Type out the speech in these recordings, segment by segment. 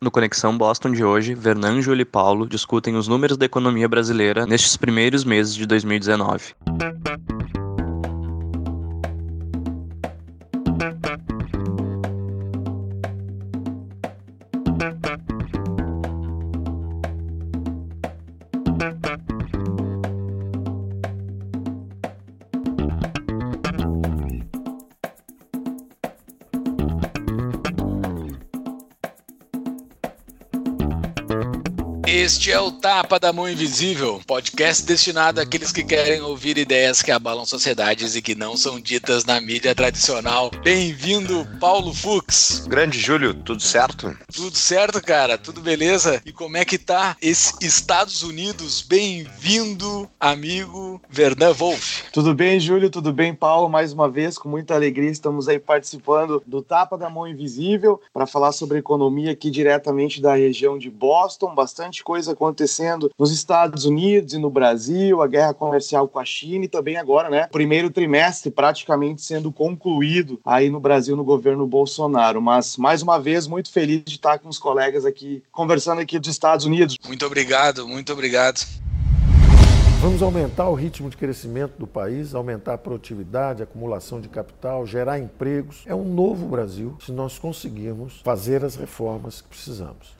No Conexão Boston de hoje, Vernan, Júlio e Paulo discutem os números da economia brasileira nestes primeiros meses de 2019. Este é o Tapa da Mão Invisível, podcast destinado àqueles que querem ouvir ideias que abalam sociedades e que não são ditas na mídia tradicional. Bem-vindo, Paulo Fux. Grande Júlio, tudo certo? Tudo certo, cara, tudo beleza? E como é que tá esse Estados Unidos? Bem-vindo, amigo Vernan Wolf. Tudo bem, Júlio? Tudo bem, Paulo? Mais uma vez, com muita alegria, estamos aí participando do Tapa da Mão Invisível para falar sobre economia aqui diretamente da região de Boston. Bastante coisa acontecendo nos Estados Unidos e no Brasil, a guerra comercial com a China e também agora, né, primeiro trimestre praticamente sendo concluído aí no Brasil no governo Bolsonaro. Mas mais uma vez muito feliz de estar com os colegas aqui conversando aqui dos Estados Unidos. Muito obrigado, muito obrigado. Vamos aumentar o ritmo de crescimento do país, aumentar a produtividade, a acumulação de capital, gerar empregos. É um novo Brasil se nós conseguirmos fazer as reformas que precisamos.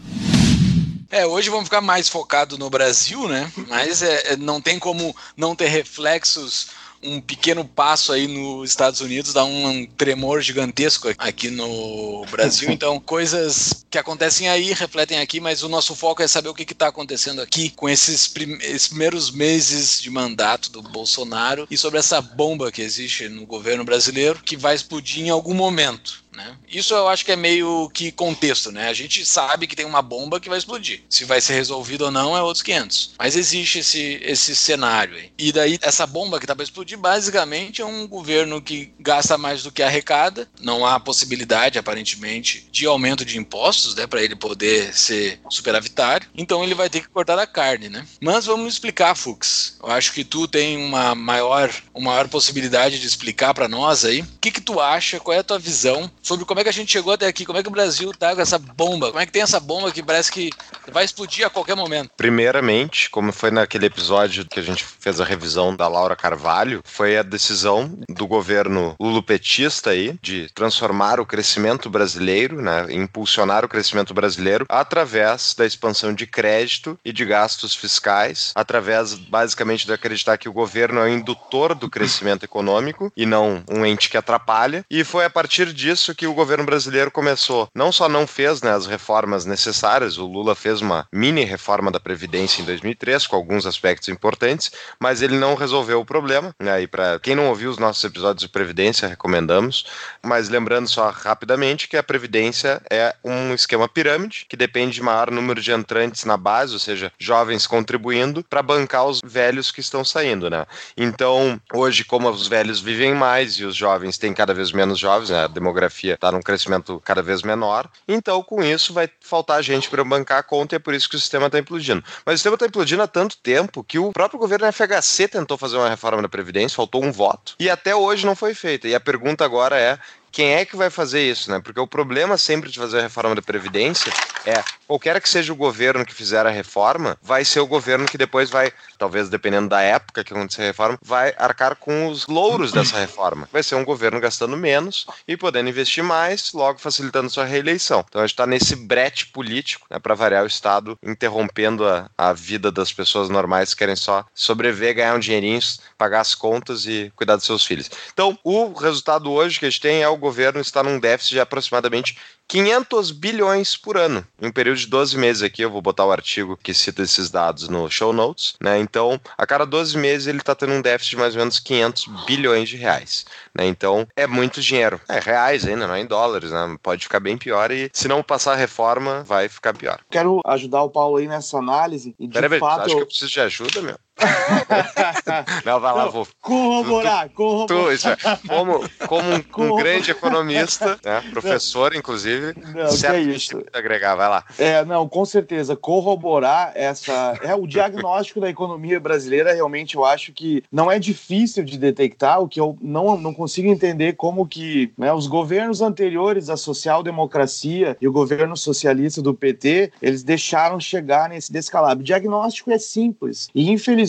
É, hoje vamos ficar mais focado no Brasil, né? Mas é, é, não tem como não ter reflexos um pequeno passo aí nos Estados Unidos dá um, um, tremor gigantesco aqui no Brasil. Então, coisas que acontecem aí refletem aqui, mas o nosso foco é saber o que está acontecendo aqui com esses, prim esses, primeiros meses de mandato do Bolsonaro e sobre essa bomba que existe no governo brasileiro que vai explodir em algum momento. Né? Isso eu acho que é meio que contexto, né? A gente sabe que tem uma bomba que vai explodir. Se vai ser resolvido ou não é outros 500. Mas existe esse, esse cenário aí. E daí, essa bomba que tá para explodir, basicamente é um governo que gasta mais do que arrecada. Não há possibilidade, aparentemente, de aumento de impostos, né? Para ele poder ser superavitário. Então ele vai ter que cortar a carne, né? Mas vamos explicar, Fux. Eu acho que tu tem uma maior, uma maior possibilidade de explicar para nós aí. O que, que tu acha? Qual é a tua visão sobre como é que a gente chegou até aqui, como é que o Brasil tá com essa bomba, como é que tem essa bomba que parece que vai explodir a qualquer momento. Primeiramente, como foi naquele episódio que a gente fez a revisão da Laura Carvalho, foi a decisão do governo lulopetista aí de transformar o crescimento brasileiro, né, impulsionar o crescimento brasileiro através da expansão de crédito e de gastos fiscais, através basicamente de acreditar que o governo é o indutor do crescimento econômico e não um ente que atrapalha. E foi a partir disso que o governo brasileiro começou. Não só não fez né, as reformas necessárias, o Lula fez uma mini reforma da Previdência em 2003, com alguns aspectos importantes, mas ele não resolveu o problema. Né, e para quem não ouviu os nossos episódios de Previdência, recomendamos. Mas lembrando só rapidamente que a Previdência é um esquema pirâmide que depende de maior número de entrantes na base, ou seja, jovens contribuindo para bancar os velhos que estão saindo. Né? Então, hoje, como os velhos vivem mais e os jovens têm cada vez menos jovens, né, a demografia demografia está num crescimento cada vez menor. Então, com isso, vai faltar gente para bancar a conta e é por isso que o sistema está implodindo. Mas o sistema está implodindo há tanto tempo que o próprio governo FHC tentou fazer uma reforma da Previdência, faltou um voto, e até hoje não foi feita. E a pergunta agora é: quem é que vai fazer isso, né? Porque o problema sempre de fazer a reforma da Previdência é, qualquer que seja o governo que fizer a reforma, vai ser o governo que depois vai, talvez dependendo da época que acontecer a reforma, vai arcar com os louros dessa reforma. Vai ser um governo gastando menos e podendo investir mais, logo facilitando sua reeleição. Então a gente está nesse brete político, né, para variar o Estado, interrompendo a, a vida das pessoas normais que querem só sobreviver, ganhar um dinheirinho, pagar as contas e cuidar dos seus filhos. Então, o resultado hoje que a gente tem é o governo está num déficit de aproximadamente 500 bilhões por ano. Em um período de 12 meses aqui, eu vou botar o artigo que cita esses dados no show notes, né? Então, a cada 12 meses ele está tendo um déficit de mais ou menos 500 bilhões de reais, né? Então, é muito dinheiro. É reais ainda, não é em dólares, né? Pode ficar bem pior e se não passar a reforma, vai ficar pior. Quero ajudar o Paulo aí nessa análise e de Pera, fato... Acho que eu preciso de ajuda, meu. Não, vai lá, Não, vou. Corroborar, corroborar. Tu, é, como, como um, um grande economista, né, professor, inclusive, não, certo que é isso. agregar, vai lá. É, não, com certeza, corroborar essa. É, o diagnóstico da economia brasileira, realmente, eu acho que não é difícil de detectar, o que eu não, não consigo entender como que né, os governos anteriores à social-democracia e o governo socialista do PT, eles deixaram chegar nesse descalabro. O diagnóstico é simples. E, infelizmente,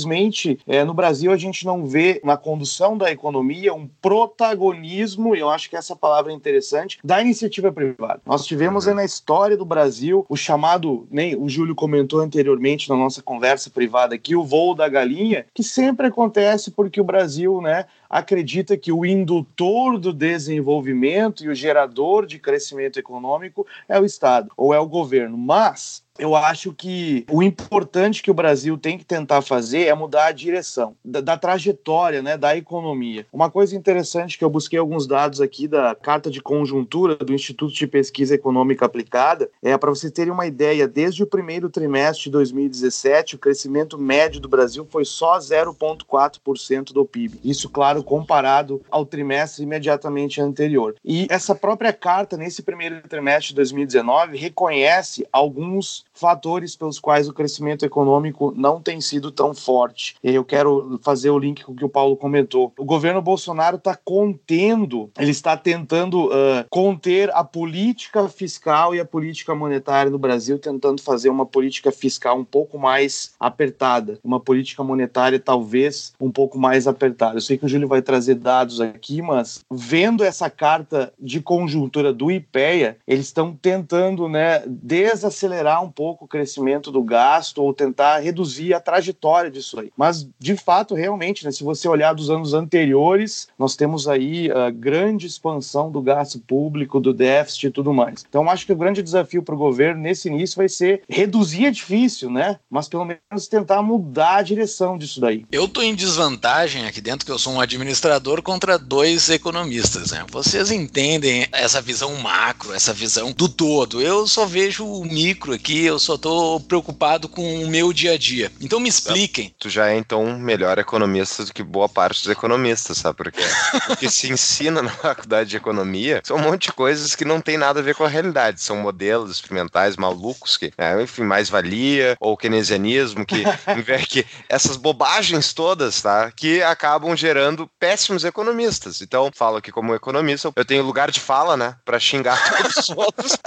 é, no Brasil a gente não vê na condução da economia um protagonismo, e eu acho que essa palavra é interessante, da iniciativa privada. Nós tivemos na história do Brasil o chamado, nem o Júlio comentou anteriormente na nossa conversa privada aqui, o voo da galinha, que sempre acontece porque o Brasil, né, acredita que o indutor do desenvolvimento e o gerador de crescimento econômico é o Estado ou é o governo. Mas eu acho que o importante que o Brasil tem que tentar fazer é mudar a direção da, da, trajetória né, da economia. Uma coisa interessante que eu busquei alguns dados aqui da carta de conjuntura do Instituto de Pesquisa Econômica Aplicada é para vocês terem uma ideia, desde o primeiro trimestre de 2017, o crescimento médio do Brasil foi só 0,4% do PIB. Isso, claro, comparado ao trimestre imediatamente anterior. E essa própria carta, nesse primeiro trimestre de 2019, reconhece alguns fatores pelos quais o crescimento econômico não tem sido tão forte. E eu quero fazer o link com o que o Paulo comentou. O governo Bolsonaro está contendo, ele está tentando uh, conter a política fiscal e a política monetária no Brasil, tentando fazer uma política fiscal um pouco mais apertada, uma política monetária talvez um pouco mais apertada. Eu sei que o Júlio vai trazer dados aqui, mas vendo essa carta de conjuntura do IPEA, eles estão tentando né, desacelerar um pouco pouco o crescimento do gasto ou tentar reduzir a trajetória disso aí. Mas, de fato, realmente, né, se você olhar dos anos anteriores, nós temos aí a grande expansão do gasto público, do déficit e tudo mais. Então, acho que o grande desafio para o governo nesse início vai ser reduzir é difícil, né? Mas pelo menos tentar mudar a direção disso daí. Eu estou em desvantagem aqui dentro, que eu sou um administrador contra dois economistas, né? Vocês entendem essa visão macro, essa visão do todo. Eu só vejo o micro aqui, eu eu só tô preocupado com o meu dia a dia. Então me expliquem. Tu já é então melhor economista do que boa parte dos economistas, sabe por quê? O que se ensina na faculdade de economia são um monte de coisas que não tem nada a ver com a realidade. São modelos experimentais malucos que, é, enfim, mais valia, ou keynesianismo, que, que essas bobagens todas, tá? Que acabam gerando péssimos economistas. Então, falo que como economista, eu tenho lugar de fala, né? Pra xingar todos os outros.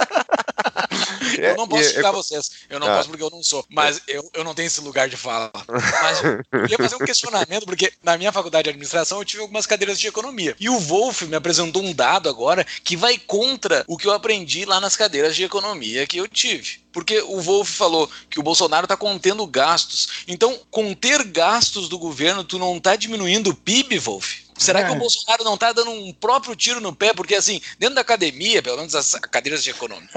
Eu não posso xingar vocês. Eu não ah. posso porque eu não sou. Mas eu, eu não tenho esse lugar de fala. Mas eu queria fazer um questionamento, porque na minha faculdade de administração eu tive algumas cadeiras de economia. E o Wolf me apresentou um dado agora que vai contra o que eu aprendi lá nas cadeiras de economia que eu tive. Porque o Wolf falou que o Bolsonaro está contendo gastos. Então, conter gastos do governo, tu não está diminuindo o PIB, Wolf? Será que o é. Bolsonaro não está dando um próprio tiro no pé? Porque, assim, dentro da academia, pelo menos as cadeiras de economia,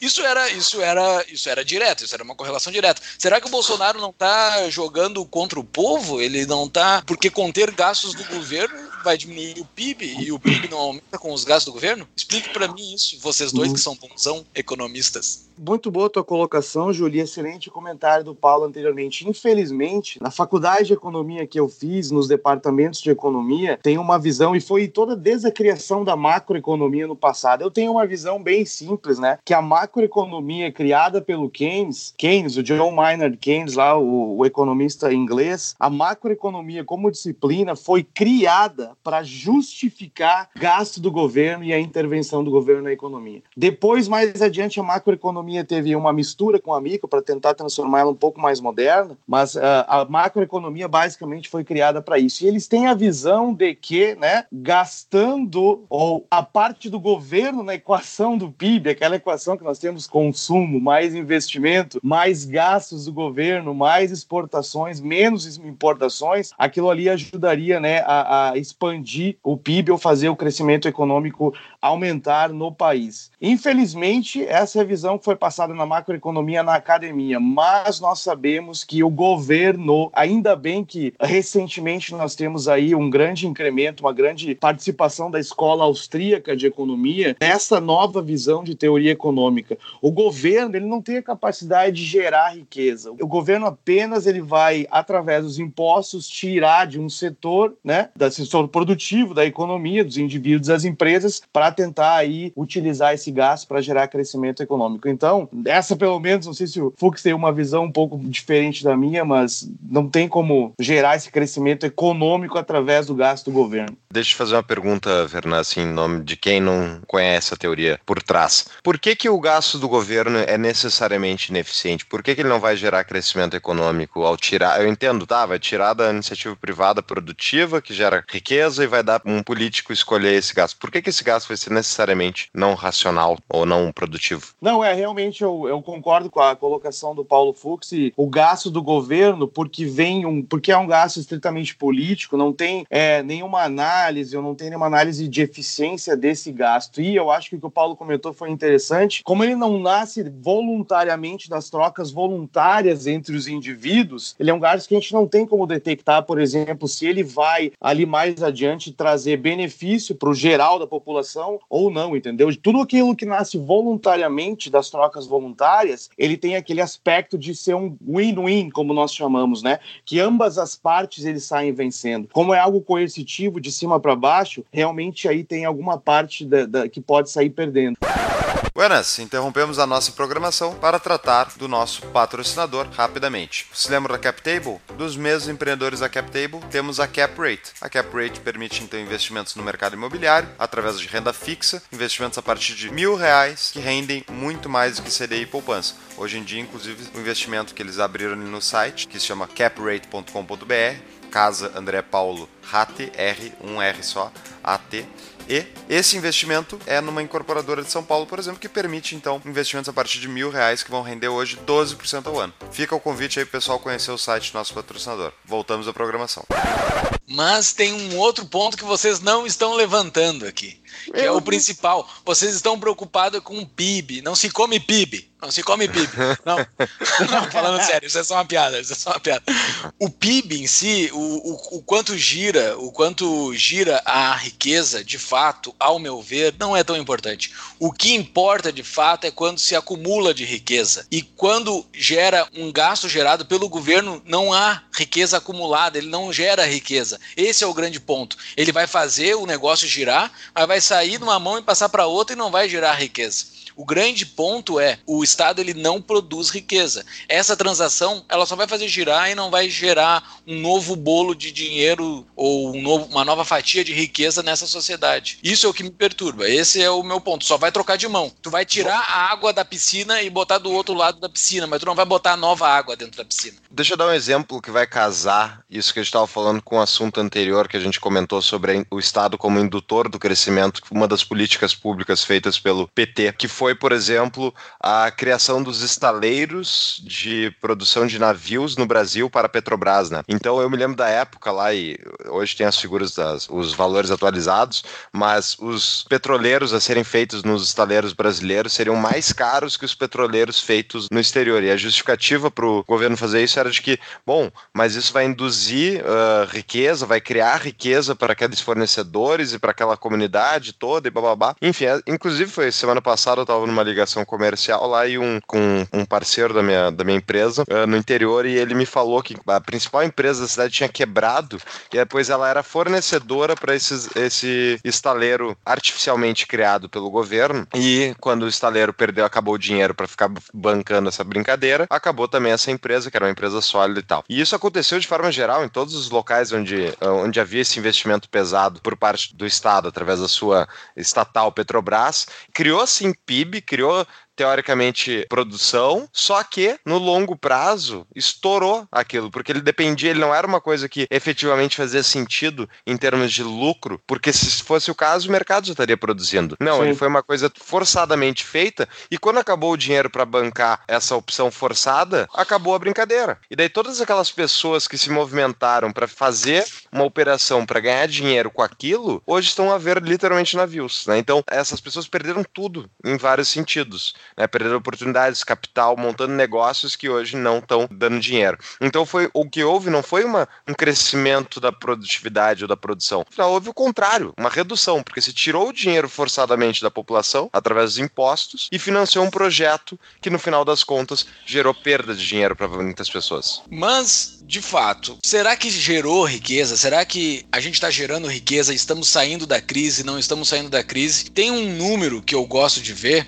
isso era, isso era, isso era direto, isso era uma correlação direta. Será que o Bolsonaro não está jogando contra o povo? Ele não está. Porque conter gastos do governo vai diminuir o PIB e o PIB não aumenta com os gastos do governo? Explique para mim isso, vocês dois que são bonzão economistas. Muito boa a tua colocação, Júlia. Excelente comentário do Paulo anteriormente. Infelizmente, na faculdade de economia que eu fiz, nos departamentos de economia, tem uma visão, e foi toda desde a criação da macroeconomia no passado. Eu tenho uma visão bem simples, né? Que a macroeconomia criada pelo Keynes, Keynes, o John Maynard Keynes, lá, o, o economista inglês, a macroeconomia como disciplina foi criada para justificar gasto do governo e a intervenção do governo na economia. Depois, mais adiante, a macroeconomia teve uma mistura com a micro para tentar transformá-la um pouco mais moderna, mas uh, a macroeconomia basicamente foi criada para isso. E eles têm a visão de que, né, gastando ou a parte do governo na equação do PIB, aquela equação que nós temos consumo, mais investimento, mais gastos do governo, mais exportações, menos importações, aquilo ali ajudaria, né, a, a expandir o PIB ou fazer o crescimento econômico aumentar no país. Infelizmente, essa a visão que foi passada na macroeconomia na academia, mas nós sabemos que o governo, ainda bem que recentemente nós temos aí um grande incremento, uma grande participação da escola austríaca de economia nessa nova visão de teoria econômica. O governo, ele não tem a capacidade de gerar riqueza. O governo apenas ele vai através dos impostos tirar de um setor, né, do setor produtivo da economia, dos indivíduos, das empresas para tentar aí utilizar esse gasto para gerar crescimento econômico. Então, essa pelo menos, não sei se o Fux tem uma visão um pouco diferente da minha, mas não tem como gerar esse crescimento econômico através do gasto do governo. Deixa eu fazer uma pergunta, Fernando, assim, em nome de quem não conhece a teoria por trás. Por que, que o gasto do governo é necessariamente ineficiente? Por que, que ele não vai gerar crescimento econômico ao tirar? Eu entendo, tá? Vai tirar da iniciativa privada produtiva, que gera riqueza, e vai dar um político escolher esse gasto. Por que, que esse gasto vai ser necessariamente não racional ou não produtivo. Não, é realmente eu, eu concordo com a colocação do Paulo Fux e o gasto do governo, porque vem um, porque é um gasto estritamente político, não tem é, nenhuma análise, eu não tenho nenhuma análise de eficiência desse gasto. E eu acho que o que o Paulo comentou foi interessante, como ele não nasce voluntariamente das trocas voluntárias entre os indivíduos, ele é um gasto que a gente não tem como detectar, por exemplo, se ele vai ali mais adiante trazer benefício para o geral da população ou não, entendeu? Tudo aquilo que nasce voluntariamente das trocas voluntárias, ele tem aquele aspecto de ser um win-win, como nós chamamos, né? Que ambas as partes eles saem vencendo. Como é algo coercitivo de cima para baixo, realmente aí tem alguma parte da, da, que pode sair perdendo. Buenas, interrompemos a nossa programação para tratar do nosso patrocinador rapidamente. Se lembra da CapTable? Dos mesmos empreendedores da CapTable, temos a CapRate. A CapRate permite então investimentos no mercado imobiliário através de renda fixa, investimentos a partir de mil reais que rendem muito mais do que CDI e poupança. Hoje em dia, inclusive, o investimento que eles abriram no site, que se chama caprate.com.br, Casa André Paulo RAT, R, um R só, AT, e esse investimento é numa incorporadora de São Paulo, por exemplo, que permite então investimentos a partir de mil reais que vão render hoje 12% ao ano. Fica o convite aí, pessoal, conhecer o site do nosso patrocinador. Voltamos à programação. Mas tem um outro ponto que vocês não estão levantando aqui, que é o principal. Vocês estão preocupados com o PIB. Não se come PIB. Não se come PIB. Não, não falando sério, isso é só uma piada. Isso é só uma piada. O PIB em si, o, o, o quanto gira, o quanto gira a riqueza, de fato, ao meu ver, não é tão importante. O que importa de fato é quando se acumula de riqueza. E quando gera um gasto gerado pelo governo, não há riqueza acumulada, ele não gera riqueza. Esse é o grande ponto. Ele vai fazer o negócio girar, mas vai sair de uma mão e passar para outra e não vai gerar riqueza. O grande ponto é o Estado ele não produz riqueza. Essa transação ela só vai fazer girar e não vai gerar um novo bolo de dinheiro ou um novo, uma nova fatia de riqueza nessa sociedade. Isso é o que me perturba. Esse é o meu ponto. Só vai trocar de mão. Tu vai tirar a água da piscina e botar do outro lado da piscina, mas tu não vai botar nova água dentro da piscina. Deixa eu dar um exemplo que vai casar isso que a gente estava falando com o assunto anterior que a gente comentou sobre o Estado como indutor do crescimento, uma das políticas públicas feitas pelo PT, que foi, por exemplo, a criação dos estaleiros de produção de navios no Brasil para a Petrobras, né? Então eu me lembro da época lá e hoje tem as figuras das os valores atualizados, mas os petroleiros a serem feitos nos estaleiros brasileiros seriam mais caros que os petroleiros feitos no exterior. E a justificativa para o governo fazer isso era de que, bom, mas isso vai induzir uh, riqueza, vai criar riqueza para aqueles fornecedores e para aquela comunidade toda e bababá. Enfim, é, inclusive foi semana passada eu estava numa ligação comercial lá e um com um parceiro da minha, da minha empresa uh, no interior e ele me falou que a principal empresa da cidade tinha quebrado e depois ela era fornecedora para esse estaleiro artificialmente criado pelo governo e quando o estaleiro perdeu, acabou o dinheiro para ficar bancando essa brincadeira, acabou também essa empresa, que era uma empresa sólida e tal. E isso aconteceu de forma geral em todos os locais onde, onde havia esse investimento pesado por parte do Estado, através da sua estatal Petrobras. Criou-se em PIB, criou teoricamente, produção, só que no longo prazo estourou aquilo, porque ele dependia, ele não era uma coisa que efetivamente fazia sentido em termos de lucro, porque se fosse o caso, o mercado já estaria produzindo. Não, Sim. ele foi uma coisa forçadamente feita e quando acabou o dinheiro para bancar essa opção forçada, acabou a brincadeira. E daí todas aquelas pessoas que se movimentaram para fazer uma operação para ganhar dinheiro com aquilo, hoje estão a ver literalmente navios. Né? Então, essas pessoas perderam tudo em vários sentidos. Né? Perderam oportunidades, capital, montando negócios que hoje não estão dando dinheiro. Então, foi o que houve não foi uma, um crescimento da produtividade ou da produção. Afinal, houve o contrário, uma redução, porque se tirou o dinheiro forçadamente da população através dos impostos e financiou um projeto que, no final das contas, gerou perda de dinheiro para muitas pessoas. Mas, de fato, será que gerou riqueza? Será que a gente está gerando riqueza? Estamos saindo da crise? Não estamos saindo da crise? Tem um número que eu gosto de ver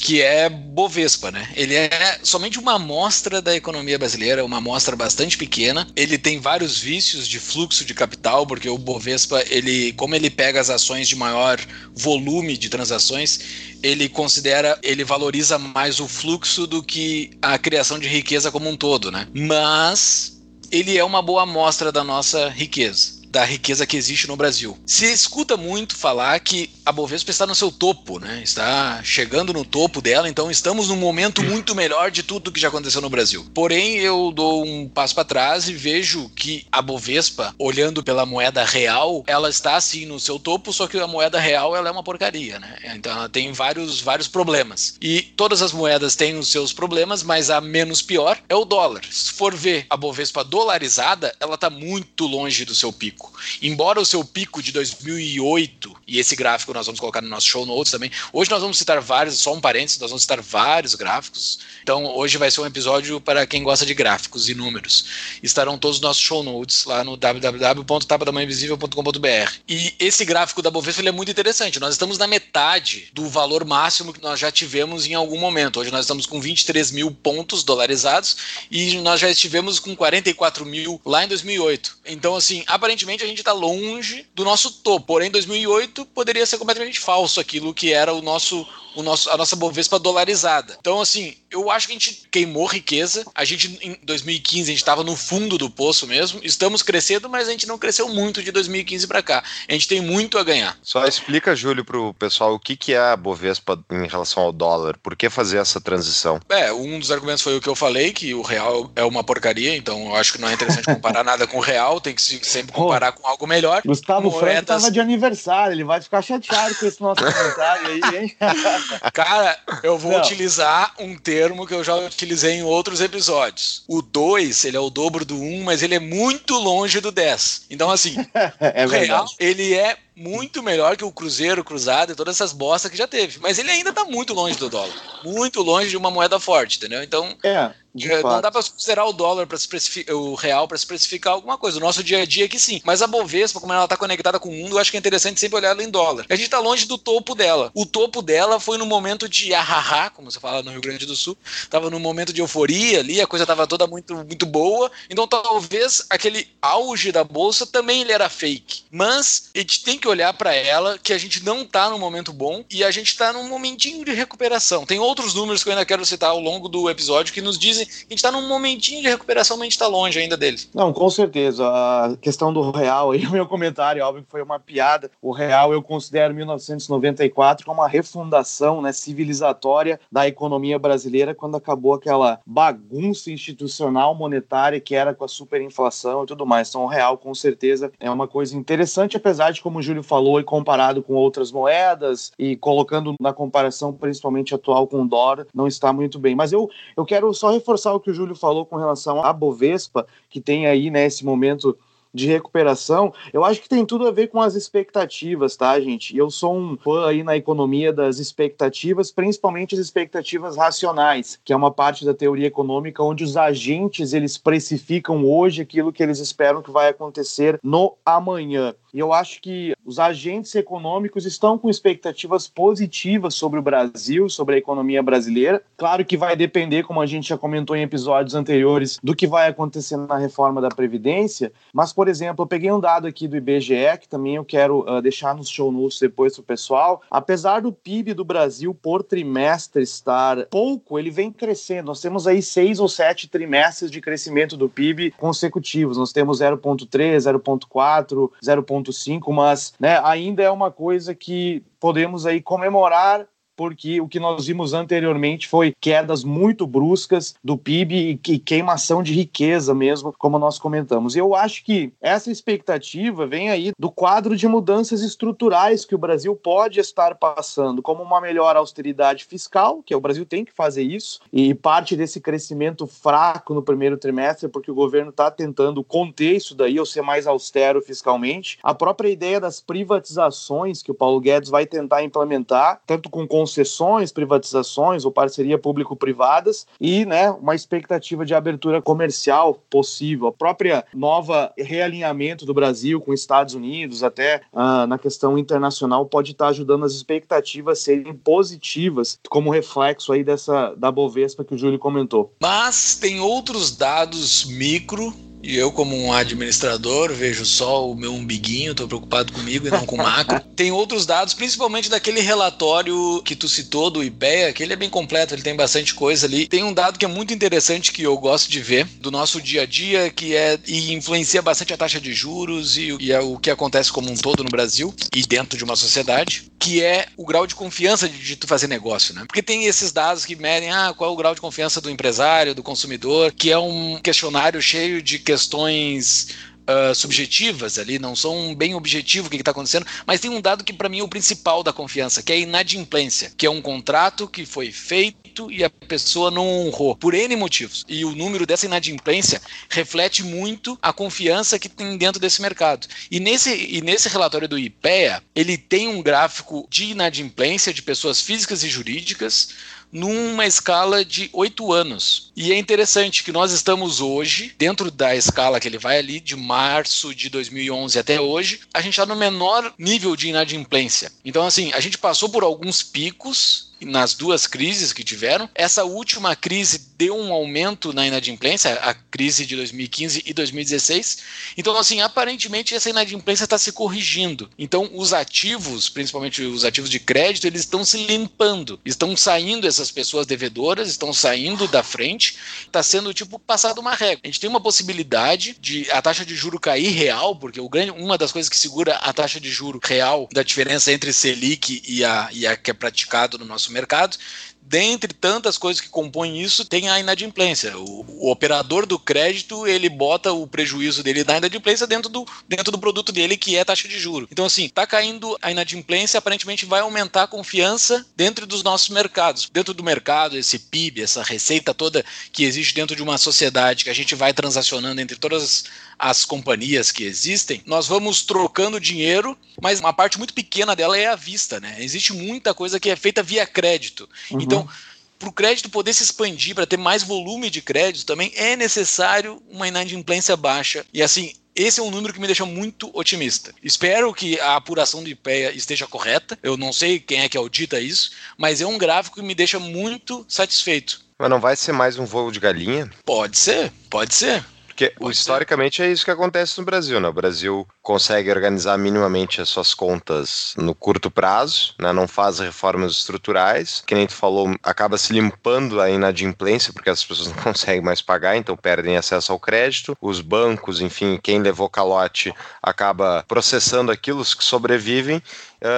que é Bovespa, né? Ele é somente uma amostra da economia brasileira, uma amostra bastante pequena. Ele tem vários vícios de fluxo de capital, porque o Bovespa, ele, como ele pega as ações de maior volume de transações, ele considera, ele valoriza mais o fluxo do que a criação de riqueza como um todo, né? Mas ele é uma boa amostra da nossa riqueza da riqueza que existe no Brasil. Se escuta muito falar que a Bovespa está no seu topo, né? Está chegando no topo dela, então estamos num momento muito melhor de tudo que já aconteceu no Brasil. Porém, eu dou um passo para trás e vejo que a Bovespa, olhando pela moeda real, ela está assim no seu topo, só que a moeda real ela é uma porcaria, né? Então ela tem vários vários problemas. E todas as moedas têm os seus problemas, mas a menos pior é o dólar. Se for ver a Bovespa dolarizada, ela está muito longe do seu pico Embora o seu pico de 2008, e esse gráfico nós vamos colocar no nosso show notes também, hoje nós vamos citar vários, só um parênteses, nós vamos citar vários gráficos. Então hoje vai ser um episódio para quem gosta de gráficos e números. Estarão todos os nossos show notes lá no www.tapadamainvisível.com.br. E esse gráfico da Bovespa é muito interessante. Nós estamos na metade do valor máximo que nós já tivemos em algum momento. Hoje nós estamos com 23 mil pontos dolarizados e nós já estivemos com 44 mil lá em 2008. Então, assim, aparentemente aparentemente a gente está longe do nosso topo. Porém, em 2008 poderia ser completamente falso aquilo que era o nosso o nosso, a nossa Bovespa dolarizada. Então, assim, eu acho que a gente queimou riqueza. A gente, em 2015, a gente estava no fundo do poço mesmo. Estamos crescendo, mas a gente não cresceu muito de 2015 para cá. A gente tem muito a ganhar. Só explica, Júlio, para o pessoal o que, que é a Bovespa em relação ao dólar. Por que fazer essa transição? É, um dos argumentos foi o que eu falei, que o real é uma porcaria, então eu acho que não é interessante comparar nada com o real, tem que sempre comparar com algo melhor. Gustavo Moedas... Franco estava de aniversário, ele vai ficar chateado com esse nosso comentário aí, hein? Cara, eu vou Não. utilizar um termo que eu já utilizei em outros episódios. O 2, ele é o dobro do 1, um, mas ele é muito longe do 10. Então, assim, é o real, ele é muito melhor que o Cruzeiro, Cruzado e todas essas bostas que já teve. Mas ele ainda tá muito longe do dólar. Muito longe de uma moeda forte, entendeu? Então. É. É, não dá para considerar o dólar para o real para se precificar alguma coisa. O nosso dia a dia que sim. Mas a Bovespa, como ela está conectada com o mundo, eu acho que é interessante sempre olhar ela em dólar. A gente está longe do topo dela. O topo dela foi no momento de ahahá, como você fala no Rio Grande do Sul. Tava no momento de euforia ali, a coisa tava toda muito, muito boa. Então talvez aquele auge da bolsa também ele era fake. Mas a gente tem que olhar para ela que a gente não está num momento bom e a gente está num momentinho de recuperação. Tem outros números que eu ainda quero citar ao longo do episódio que nos dizem a gente está num momentinho de recuperação, mas a gente está longe ainda deles. Não, com certeza. A questão do real, aí o meu comentário, óbvio que foi uma piada. O real eu considero 1994 como uma refundação né, civilizatória da economia brasileira quando acabou aquela bagunça institucional monetária que era com a superinflação e tudo mais. Então o real com certeza é uma coisa interessante, apesar de, como o Júlio falou, e comparado com outras moedas e colocando na comparação principalmente atual com o dólar, não está muito bem. Mas eu, eu quero só reforçar reforçar o que o Júlio falou com relação à Bovespa, que tem aí nesse né, momento de recuperação, eu acho que tem tudo a ver com as expectativas, tá, gente? Eu sou um fã aí na economia das expectativas, principalmente as expectativas racionais, que é uma parte da teoria econômica onde os agentes eles precificam hoje aquilo que eles esperam que vai acontecer no amanhã. E eu acho que os agentes econômicos estão com expectativas positivas sobre o Brasil, sobre a economia brasileira. Claro que vai depender, como a gente já comentou em episódios anteriores, do que vai acontecer na reforma da Previdência, mas, por exemplo, eu peguei um dado aqui do IBGE, que também eu quero uh, deixar nos show notes depois para o pessoal. Apesar do PIB do Brasil por trimestre estar pouco, ele vem crescendo. Nós temos aí seis ou sete trimestres de crescimento do PIB consecutivos. Nós temos 0,3, 0,4, 0,5, mas né, ainda é uma coisa que podemos aí comemorar porque o que nós vimos anteriormente foi quedas muito bruscas do PIB e queimação de riqueza mesmo, como nós comentamos. E eu acho que essa expectativa vem aí do quadro de mudanças estruturais que o Brasil pode estar passando, como uma melhor austeridade fiscal, que o Brasil tem que fazer isso, e parte desse crescimento fraco no primeiro trimestre, porque o governo está tentando conter isso daí, ou ser mais austero fiscalmente. A própria ideia das privatizações que o Paulo Guedes vai tentar implementar, tanto com concessões, privatizações ou parceria público-privadas e né, uma expectativa de abertura comercial possível. A própria nova realinhamento do Brasil com Estados Unidos, até uh, na questão internacional, pode estar ajudando as expectativas a serem positivas, como reflexo aí dessa da Bovespa que o Júlio comentou. Mas tem outros dados micro e eu, como um administrador, vejo só o meu umbiguinho, estou preocupado comigo e não com o macro. tem outros dados, principalmente daquele relatório que tu citou do IPEA, que ele é bem completo, ele tem bastante coisa ali. Tem um dado que é muito interessante que eu gosto de ver do nosso dia a dia, que é e influencia bastante a taxa de juros e, e é o que acontece como um todo no Brasil e dentro de uma sociedade, que é o grau de confiança de, de tu fazer negócio, né? Porque tem esses dados que medem ah, qual é o grau de confiança do empresário, do consumidor, que é um questionário cheio de questões questões uh, subjetivas ali, não são bem objetivo o que está acontecendo, mas tem um dado que para mim é o principal da confiança, que é a inadimplência, que é um contrato que foi feito e a pessoa não honrou, por N motivos. E o número dessa inadimplência reflete muito a confiança que tem dentro desse mercado. E nesse, e nesse relatório do IPEA, ele tem um gráfico de inadimplência de pessoas físicas e jurídicas numa escala de oito anos. E é interessante que nós estamos hoje, dentro da escala que ele vai ali, de março de 2011 até hoje, a gente está no menor nível de inadimplência. Então, assim, a gente passou por alguns picos nas duas crises que tiveram. Essa última crise deu um aumento na inadimplência, a crise de 2015 e 2016. Então, assim, aparentemente essa inadimplência está se corrigindo. Então, os ativos, principalmente os ativos de crédito, eles estão se limpando. Estão saindo essas pessoas devedoras, estão saindo da frente. Está sendo, tipo, passado uma regra. A gente tem uma possibilidade de a taxa de juro cair real, porque o grande, uma das coisas que segura a taxa de juro real da diferença entre Selic e a, e a que é praticado no nosso nosso mercado. Dentre tantas coisas que compõem isso, tem a inadimplência. O, o, operador do crédito, ele bota o prejuízo dele da inadimplência dentro do, dentro do produto dele, que é taxa de juro. Então, assim, tá caindo a inadimplência, aparentemente vai aumentar a confiança dentro dos nossos mercados. Dentro do mercado, esse PIB, essa receita toda que existe dentro de uma sociedade que a gente vai transacionando entre todas as companhias que existem, nós vamos trocando dinheiro, mas uma parte muito pequena dela é à vista, né? Existe muita coisa que é feita via crédito. Uhum. Então, para o crédito poder se expandir, para ter mais volume de crédito, também é necessário uma inadimplência baixa. E assim, esse é um número que me deixa muito otimista. Espero que a apuração do IPEA esteja correta. Eu não sei quem é que audita isso, mas é um gráfico que me deixa muito satisfeito. Mas não vai ser mais um voo de galinha? Pode ser, pode ser. Porque Pode historicamente ser. é isso que acontece no Brasil, né? O Brasil consegue organizar minimamente as suas contas no curto prazo, né? não faz reformas estruturais, que nem tu falou, acaba se limpando a inadimplência, porque as pessoas não conseguem mais pagar, então perdem acesso ao crédito. Os bancos, enfim, quem levou calote acaba processando aquilo, os que sobrevivem,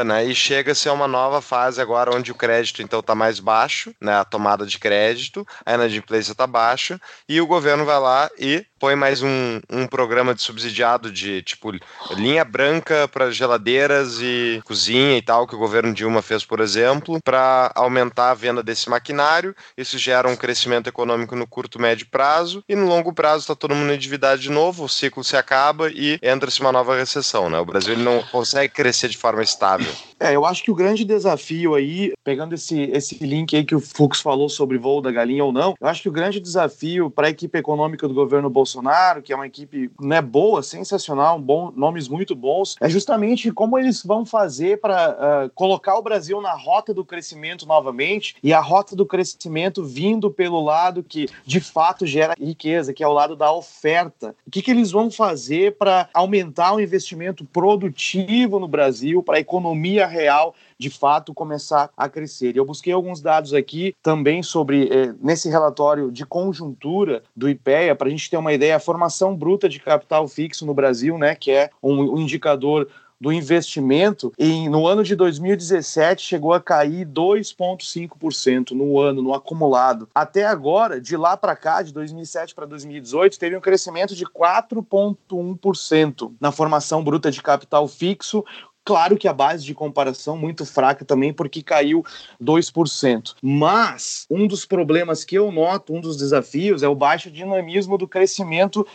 né, e chega-se a uma nova fase agora onde o crédito então está mais baixo, né, a tomada de crédito, a inadimplência está baixa e o governo vai lá e põe mais um, um programa de subsidiado de tipo linha branca para geladeiras e cozinha e tal que o governo Dilma fez, por exemplo, para aumentar a venda desse maquinário. Isso gera um crescimento econômico no curto médio prazo e no longo prazo está todo mundo endividado de novo, o ciclo se acaba e entra-se uma nova recessão, né? O Brasil não consegue crescer de forma estável descartável. É, eu acho que o grande desafio aí, pegando esse, esse link aí que o Fux falou sobre voo da galinha ou não, eu acho que o grande desafio para a equipe econômica do governo Bolsonaro que é uma equipe né, boa, sensacional, bom, nomes muito bons, é justamente como eles vão fazer para uh, ah, colocar o Brasil na rota do crescimento novamente e a rota do crescimento vindo pelo lado que de fato gera riqueza, que é o lado da oferta. O que, que eles vão fazer para aumentar o investimento produtivo no Brasil, para a economia real de fato começar a crescer. Eu busquei alguns dados aqui também sobre, eh, nesse relatório de conjuntura do IPEA, para a gente ter uma ideia, a formação bruta de capital fixo no Brasil, né, que é um, um indicador do investimento, em, no ano de 2017 chegou a cair 2,5% no ano, no acumulado. Até agora, de lá para cá, de 2007 para 2018, teve um crescimento de 4,1% na formação bruta de capital fixo, Claro que a base de comparação muito fraca também, porque caiu 2%. Mas um dos problemas que eu noto, um dos desafios, é o baixo dinamismo do crescimento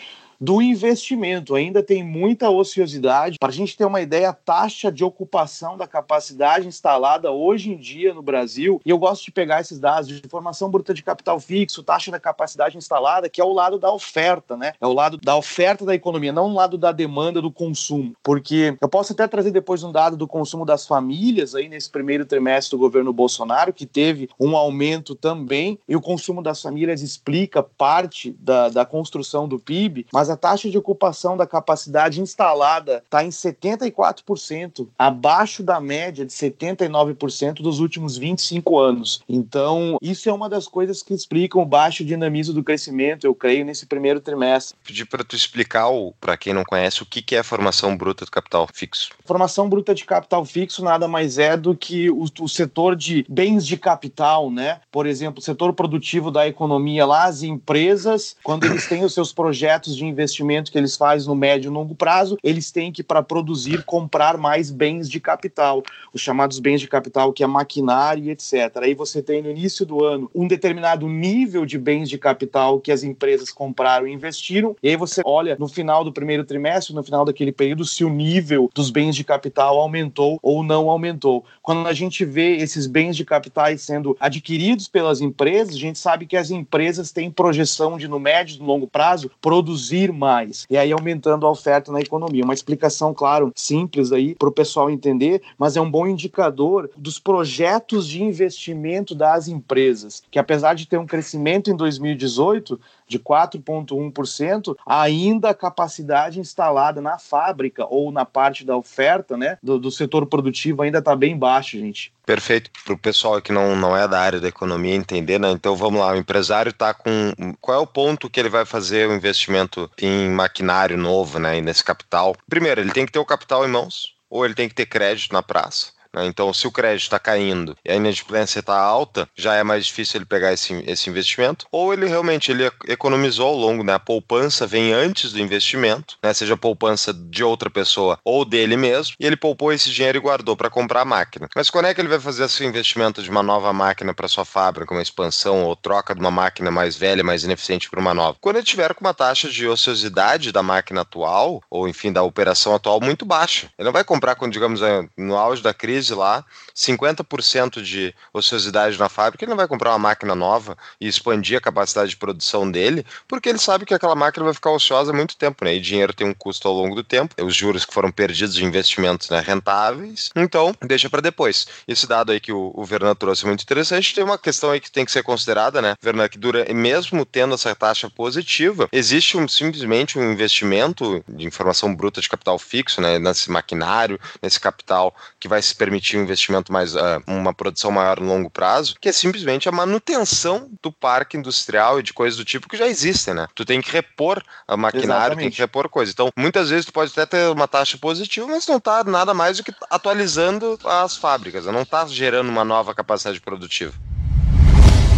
do investimento. Ainda tem muita ociosidade. Para a gente ter uma ideia, a taxa de ocupação da capacidade instalada hoje em dia no Brasil, e eu gosto de pegar esses dados de formação bruta de capital fixo, taxa da capacidade instalada, que é o lado da oferta, né? É o lado da oferta da economia, não o lado da demanda do consumo. Porque eu posso até trazer depois um dado do consumo das famílias aí nesse primeiro trimestre do governo Bolsonaro, que teve um aumento também, e o consumo das famílias explica parte da, da construção do PIB, mas a taxa de ocupação da capacidade instalada está em 74%, abaixo da média de 79% dos últimos 25 anos. Então, isso é uma das coisas que explicam o baixo dinamismo do crescimento, eu creio, nesse primeiro trimestre. Pedir para tu explicar, para quem não conhece, o que é a formação bruta do capital fixo. Formação bruta de capital fixo nada mais é do que o, o setor de bens de capital, né? Por exemplo, o setor produtivo da economia lá, as empresas, quando eles têm os seus projetos de investimento que eles fazem no médio e longo prazo, eles têm que, para produzir, comprar mais bens de capital, os chamados bens de capital, que é maquinário e etc. Aí você tem no início do ano um determinado nível de bens de capital que as empresas compraram e investiram, e aí você olha no final do primeiro trimestre, no final daquele período, se o nível dos bens de capital aumentou ou não aumentou. Quando a gente vê esses bens de capitais sendo adquiridos pelas empresas, a gente sabe que as empresas têm projeção de, no médio e longo prazo, produzir mais. E aí aumentando a oferta na economia. Uma explicação, claro, simples aí para o pessoal entender, mas é um bom indicador dos projetos de investimento das empresas, que apesar de ter um crescimento em 2018, de 4,1%, ainda a capacidade instalada na fábrica ou na parte da oferta né, do, do setor produtivo ainda está bem baixa, gente. Perfeito. Para o pessoal que não, não é da área da economia entender, né? Então vamos lá, o empresário está com. Qual é o ponto que ele vai fazer o investimento em maquinário novo, né? Nesse capital? Primeiro, ele tem que ter o capital em mãos, ou ele tem que ter crédito na praça. Né? Então, se o crédito está caindo e a inadimplência está alta, já é mais difícil ele pegar esse, esse investimento. Ou ele realmente ele economizou ao longo, né? A poupança vem antes do investimento, né? Seja poupança de outra pessoa ou dele mesmo, e ele poupou esse dinheiro e guardou para comprar a máquina. Mas quando é que ele vai fazer esse investimento de uma nova máquina para sua fábrica, uma expansão ou troca de uma máquina mais velha, mais ineficiente para uma nova? Quando ele tiver com uma taxa de ociosidade da máquina atual, ou enfim, da operação atual muito baixa. Ele não vai comprar quando, digamos, é, no auge da crise crise lá, 50% de ociosidade na fábrica, ele não vai comprar uma máquina nova e expandir a capacidade de produção dele, porque ele sabe que aquela máquina vai ficar ociosa há muito tempo, né? E dinheiro tem um custo ao longo do tempo, os juros que foram perdidos de investimentos né, rentáveis, então deixa para depois. Esse dado aí que o, o Vernan trouxe é muito interessante, tem uma questão aí que tem que ser considerada, né, Vernan, que dura, mesmo tendo essa taxa positiva, existe um, simplesmente um investimento de informação bruta de capital fixo, né, nesse maquinário, nesse capital que vai se permitir permitir um investimento mais, uh, uma produção maior no longo prazo, que é simplesmente a manutenção do parque industrial e de coisas do tipo que já existem, né? Tu tem que repor a maquinário, Exatamente. tem que repor coisa. Então, muitas vezes tu pode até ter uma taxa positiva, mas não tá nada mais do que atualizando as fábricas, não tá gerando uma nova capacidade produtiva.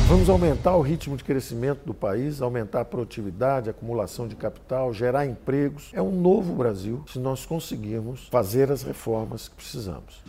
Vamos aumentar o ritmo de crescimento do país, aumentar a produtividade, a acumulação de capital, gerar empregos. É um novo Brasil se nós conseguirmos fazer as reformas que precisamos.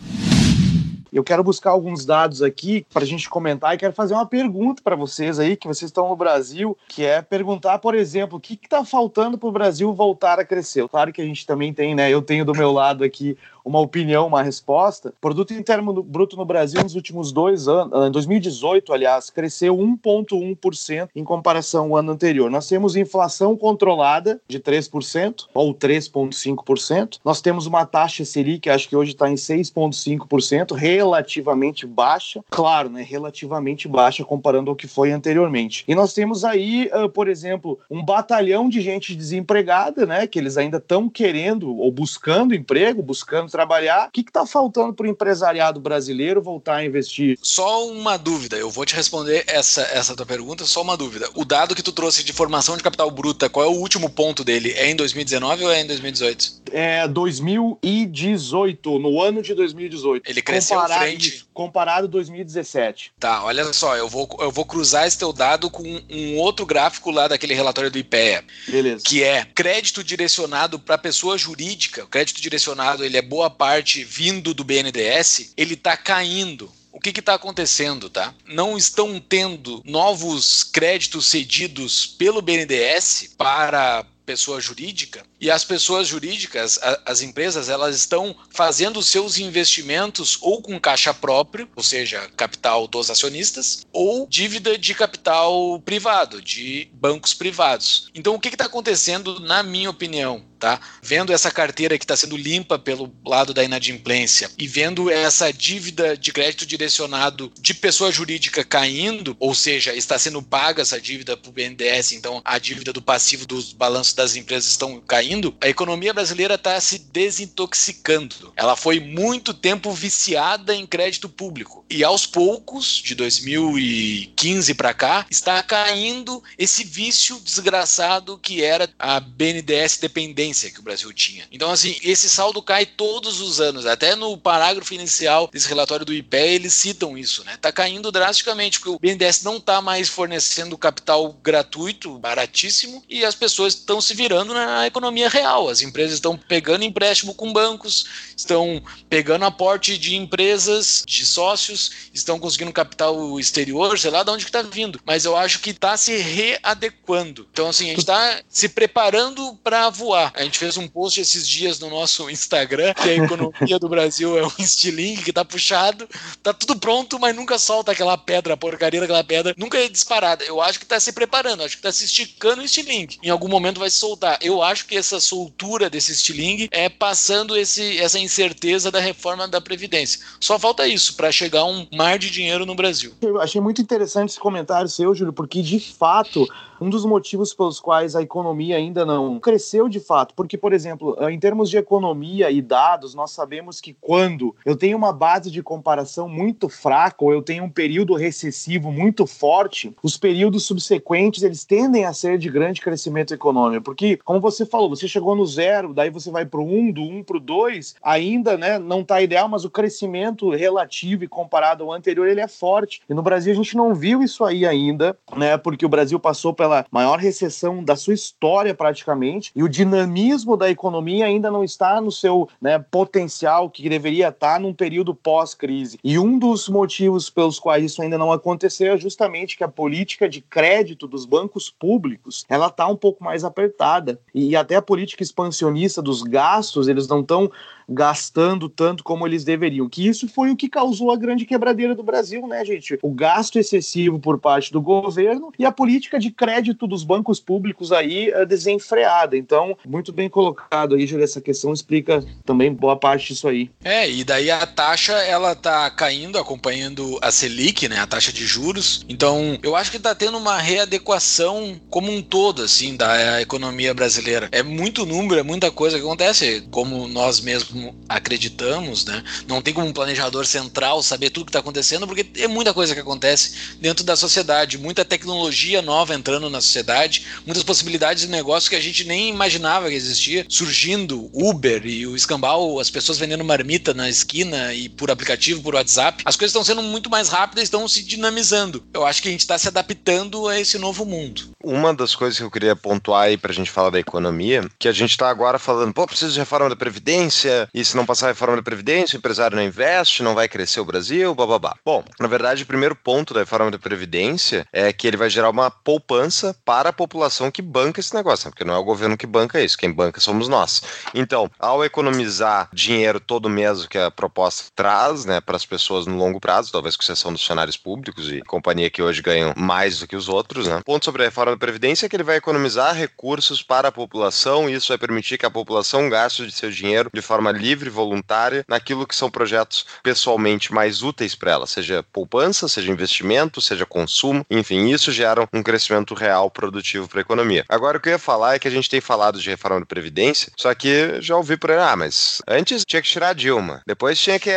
Eu quero buscar alguns dados aqui para a gente comentar e quero fazer uma pergunta para vocês aí, que vocês estão no Brasil, que é perguntar, por exemplo, o que está faltando para o Brasil voltar a crescer. Claro que a gente também tem, né? Eu tenho do meu lado aqui uma opinião, uma resposta. Produto interno bruto no Brasil nos últimos dois anos, em 2018, aliás, cresceu 1,1% em comparação ao ano anterior. Nós temos inflação controlada de 3% ou 3,5%. Nós temos uma taxa Selic, acho que hoje está em 6,5%, relativamente baixa. Claro, né? Relativamente baixa comparando ao que foi anteriormente. E nós temos aí, uh, por exemplo, um batalhão de gente desempregada, né? Que eles ainda estão querendo ou buscando emprego, buscando trabalhar. O que está faltando para o empresariado brasileiro voltar a investir? Só uma dúvida, eu vou te responder essa, essa tua pergunta, só uma dúvida. O dado que tu trouxe de formação de capital bruta, qual é o último ponto dele? É em 2019 ou é em 2018? É 2018, no ano de 2018. Ele cresceu comparado, frente. Comparado 2017. Tá, olha só, eu vou, eu vou cruzar esse teu dado com um outro gráfico lá daquele relatório do IPEA. Beleza. Que é crédito direcionado para pessoa jurídica. O crédito direcionado, ele é boa parte vindo do BNDES, ele tá caindo o que está acontecendo, tá? Não estão tendo novos créditos cedidos pelo BNDES para pessoa jurídica e as pessoas jurídicas, a, as empresas, elas estão fazendo seus investimentos ou com caixa próprio, ou seja, capital dos acionistas, ou dívida de capital privado, de bancos privados. Então, o que está acontecendo, na minha opinião? Tá? Vendo essa carteira que está sendo limpa pelo lado da inadimplência e vendo essa dívida de crédito direcionado de pessoa jurídica caindo, ou seja, está sendo paga essa dívida para o BNDES, então a dívida do passivo dos balanços das empresas estão caindo, a economia brasileira está se desintoxicando. Ela foi muito tempo viciada em crédito público e aos poucos, de 2015 para cá, está caindo esse vício desgraçado que era a BNDES dependência que o Brasil tinha. Então, assim, esse saldo cai todos os anos. Até no parágrafo inicial desse relatório do IPE, eles citam isso, né? Está caindo drasticamente, porque o BNDES não está mais fornecendo capital gratuito, baratíssimo, e as pessoas estão se virando na economia real. As empresas estão pegando empréstimo com bancos, estão pegando aporte de empresas, de sócios, estão conseguindo capital exterior, sei lá de onde que está vindo. Mas eu acho que está se readequando. Então, assim, a gente está se preparando para voar. A gente fez um post esses dias no nosso Instagram que a economia do Brasil é um estilingue que está puxado, está tudo pronto, mas nunca solta aquela pedra, a porcaria daquela pedra, nunca é disparada. Eu acho que está se preparando, acho que está se esticando o estilingue. Em algum momento vai soltar. Eu acho que essa soltura desse estilingue é passando esse, essa incerteza da reforma da Previdência. Só falta isso para chegar um mar de dinheiro no Brasil. Eu achei muito interessante esse comentário seu, Júlio, porque de fato um dos motivos pelos quais a economia ainda não cresceu de fato, porque, por exemplo, em termos de economia e dados, nós sabemos que quando eu tenho uma base de comparação muito fraca ou eu tenho um período recessivo muito forte, os períodos subsequentes eles tendem a ser de grande crescimento econômico, porque, como você falou, você chegou no zero, daí você vai para o um, do um para o dois, ainda né, não está ideal, mas o crescimento relativo e comparado ao anterior ele é forte. E no Brasil a gente não viu isso aí ainda, né, porque o Brasil passou pela maior recessão da sua história praticamente, e o dinamismo da economia ainda não está no seu né, potencial que deveria estar num período pós-crise. E um dos motivos pelos quais isso ainda não aconteceu é justamente que a política de crédito dos bancos públicos ela está um pouco mais apertada e até a política expansionista dos gastos eles não estão gastando tanto como eles deveriam. Que isso foi o que causou a grande quebradeira do Brasil, né, gente? O gasto excessivo por parte do governo e a política de crédito dos bancos públicos aí é desenfreada. Então, muito bem colocado aí, Júlio, essa questão explica também boa parte disso aí. É, e daí a taxa ela tá caindo acompanhando a Selic, né, a taxa de juros. Então, eu acho que tá tendo uma readequação como um todo assim da economia brasileira. É muito número, é muita coisa que acontece, como nós mesmos acreditamos, né? Não tem como um planejador central saber tudo que está acontecendo, porque é muita coisa que acontece dentro da sociedade, muita tecnologia nova entrando na sociedade, muitas possibilidades de negócio que a gente nem imaginava que existia, surgindo Uber e o escambau, as pessoas vendendo marmita na esquina e por aplicativo, por WhatsApp. As coisas estão sendo muito mais rápidas, estão se dinamizando. Eu acho que a gente está se adaptando a esse novo mundo. Uma das coisas que eu queria pontuar aí para a gente falar da economia, que a gente está agora falando, pô, preciso de reforma da Previdência, E se não passar a reforma da Previdência, o empresário não investe, não vai crescer o Brasil, bababá. Bom, na verdade, o primeiro ponto da reforma da Previdência é que ele vai gerar uma poupança para a população que banca esse negócio, né? porque não é o governo que banca isso, quem banca somos nós. Então, ao economizar dinheiro todo mês que a proposta traz, né, para as pessoas no longo prazo, talvez com exceção dos funcionários públicos e companhia que hoje ganham mais do que os outros, né? Ponto sobre a reforma da Previdência é que ele vai economizar recursos para a população e isso vai permitir que a população gaste de seu dinheiro de forma livre voluntária naquilo que são projetos pessoalmente mais úteis para ela, seja poupança, seja investimento, seja consumo, enfim, isso gera um crescimento real produtivo para a economia. Agora, o que eu ia falar é que a gente tem falado de reforma da Previdência, só que já ouvi por aí, ah, mas antes tinha que tirar a Dilma, depois tinha que,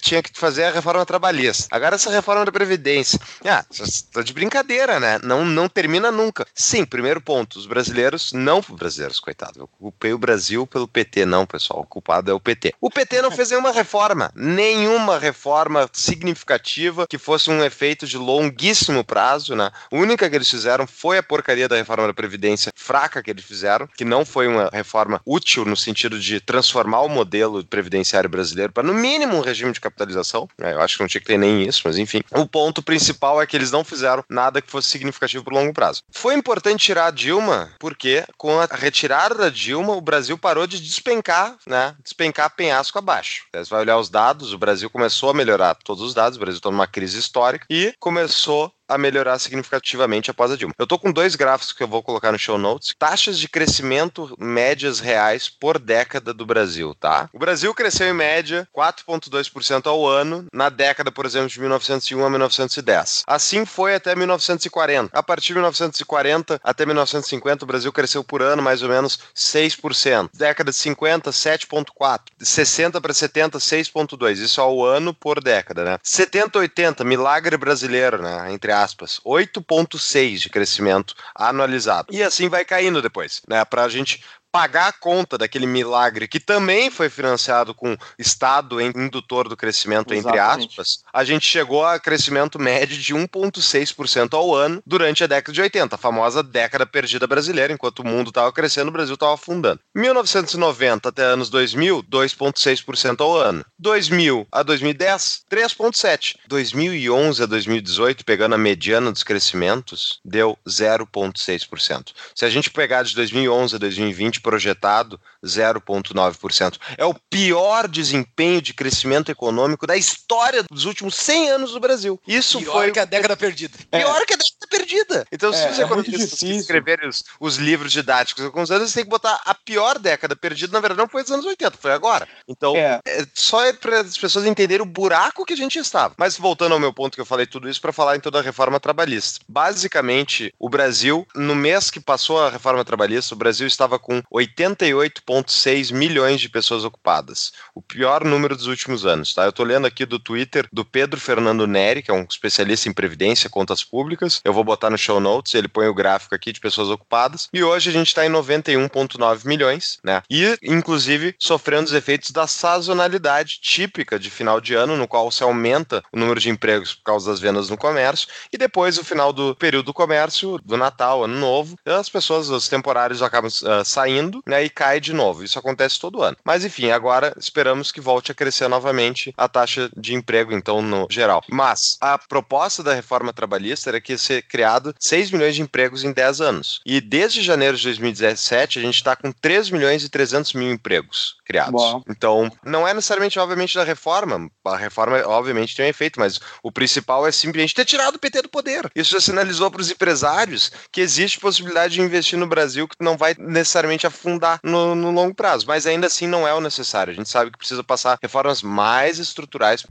tinha que fazer a reforma trabalhista, agora essa reforma da Previdência. Ah, tá de brincadeira, né? Não, não termina nunca. Sim, primeiro ponto, os brasileiros, não brasileiros, coitado, eu culpei o Brasil pelo PT, não, pessoal, o culpado é o PT. O PT não fez nenhuma reforma, nenhuma reforma significativa que fosse um efeito de longuíssimo prazo, né? A única que eles fizeram foi a porcaria da reforma da Previdência fraca que eles fizeram, que não foi uma reforma útil no sentido de transformar o modelo previdenciário brasileiro para, no mínimo, um regime de capitalização. Né? Eu acho que não tinha que ter nem isso, mas enfim. O ponto principal é que eles não fizeram nada que fosse significativo por longo prazo. Foi importante tirar a Dilma, porque com a retirada da Dilma, o Brasil parou de despencar, né? Despencar penhasco abaixo. Você vai olhar os dados, o Brasil começou a melhorar todos os dados, o Brasil está numa crise histórica e começou a melhorar significativamente após a Dilma. Eu tô com dois gráficos que eu vou colocar no show notes. Taxas de crescimento médias reais por década do Brasil, tá? O Brasil cresceu em média 4,2% ao ano na década, por exemplo, de 1901 a 1910. Assim foi até 1940. A partir de 1940 até 1950, o Brasil cresceu por ano mais ou menos 6%. Década de 50, 7,4%. De 60 para 70, 6,2%. Isso ao ano por década, né? 70, 80, milagre brasileiro, né? Entre aspas, 8,6 de crescimento anualizado. E assim vai caindo depois, né? Para a gente pagar a conta daquele milagre que também foi financiado com Estado indutor do crescimento, Exatamente. entre aspas, a gente chegou a crescimento médio de 1,6% ao ano durante a década de 80, a famosa década perdida brasileira, enquanto o mundo estava crescendo, o Brasil estava afundando. 1990 até anos 2000, 2,6% ao ano. 2000 a 2010, 3,7%. 2011 a 2018, pegando a mediana dos crescimentos, deu 0,6%. Se a gente pegar de 2011 a 2020, projetado 0,9%. É o pior desempenho de crescimento econômico da história dos últimos 100 anos do Brasil. Isso pior foi que a década perdida. É. Pior que a década perdida. Então, se É, os é economistas que escreverem os, os livros didáticos alguns anos, tem que botar a pior década perdida, na verdade, não foi dos anos 80, foi agora. Então, É. é, só é para as pessoas entenderem o buraco que a gente estava. Mas voltando ao meu ponto que eu falei tudo isso para falar então da reforma trabalhista. Basicamente, o Brasil, no mês que passou a reforma trabalhista, o Brasil estava com 88,6 milhões de pessoas ocupadas. O pior número dos últimos anos, tá? Eu tô lendo aqui do Twitter do Pedro Fernando Neri, que é um especialista em previdência, contas públicas. Eu vou botar no show notes, ele põe o gráfico aqui de pessoas ocupadas. E hoje a gente está em 91,9 milhões, né? E, inclusive, sofrendo os efeitos da sazonalidade típica de final de ano, no qual se aumenta o número de empregos por causa das vendas no comércio, e depois, o final do período do comércio, do Natal, Ano Novo, as pessoas, os temporários acabam uh, saindo, né? E cai de novo. Isso acontece todo ano. Mas, enfim, agora esperamos que volte a crescer novamente a taxa de emprego, então, no geral. Mas a proposta da reforma trabalhista era que ia ser criado 6 milhões de empregos em 10 anos. E desde janeiro de 2017, a gente está com 3 milhões e 300 mil empregos criados. Bom. Então, não é necessariamente, obviamente, da reforma. A reforma, obviamente, tem um efeito, mas o principal é simplesmente ter tirado o PT do poder. Isso já sinalizou para os empresários que existe possibilidade de investir no Brasil que não vai necessariamente afundar no, no longo prazo. Mas ainda assim não é o necessário. A gente sabe que precisa passar reformas mais estruturais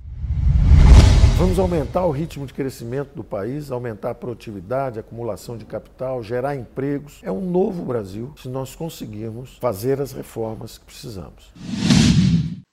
Vamos aumentar o ritmo de crescimento do país, aumentar a produtividade, a acumulação de capital, gerar empregos. É um novo Brasil se nós conseguirmos fazer as reformas que precisamos.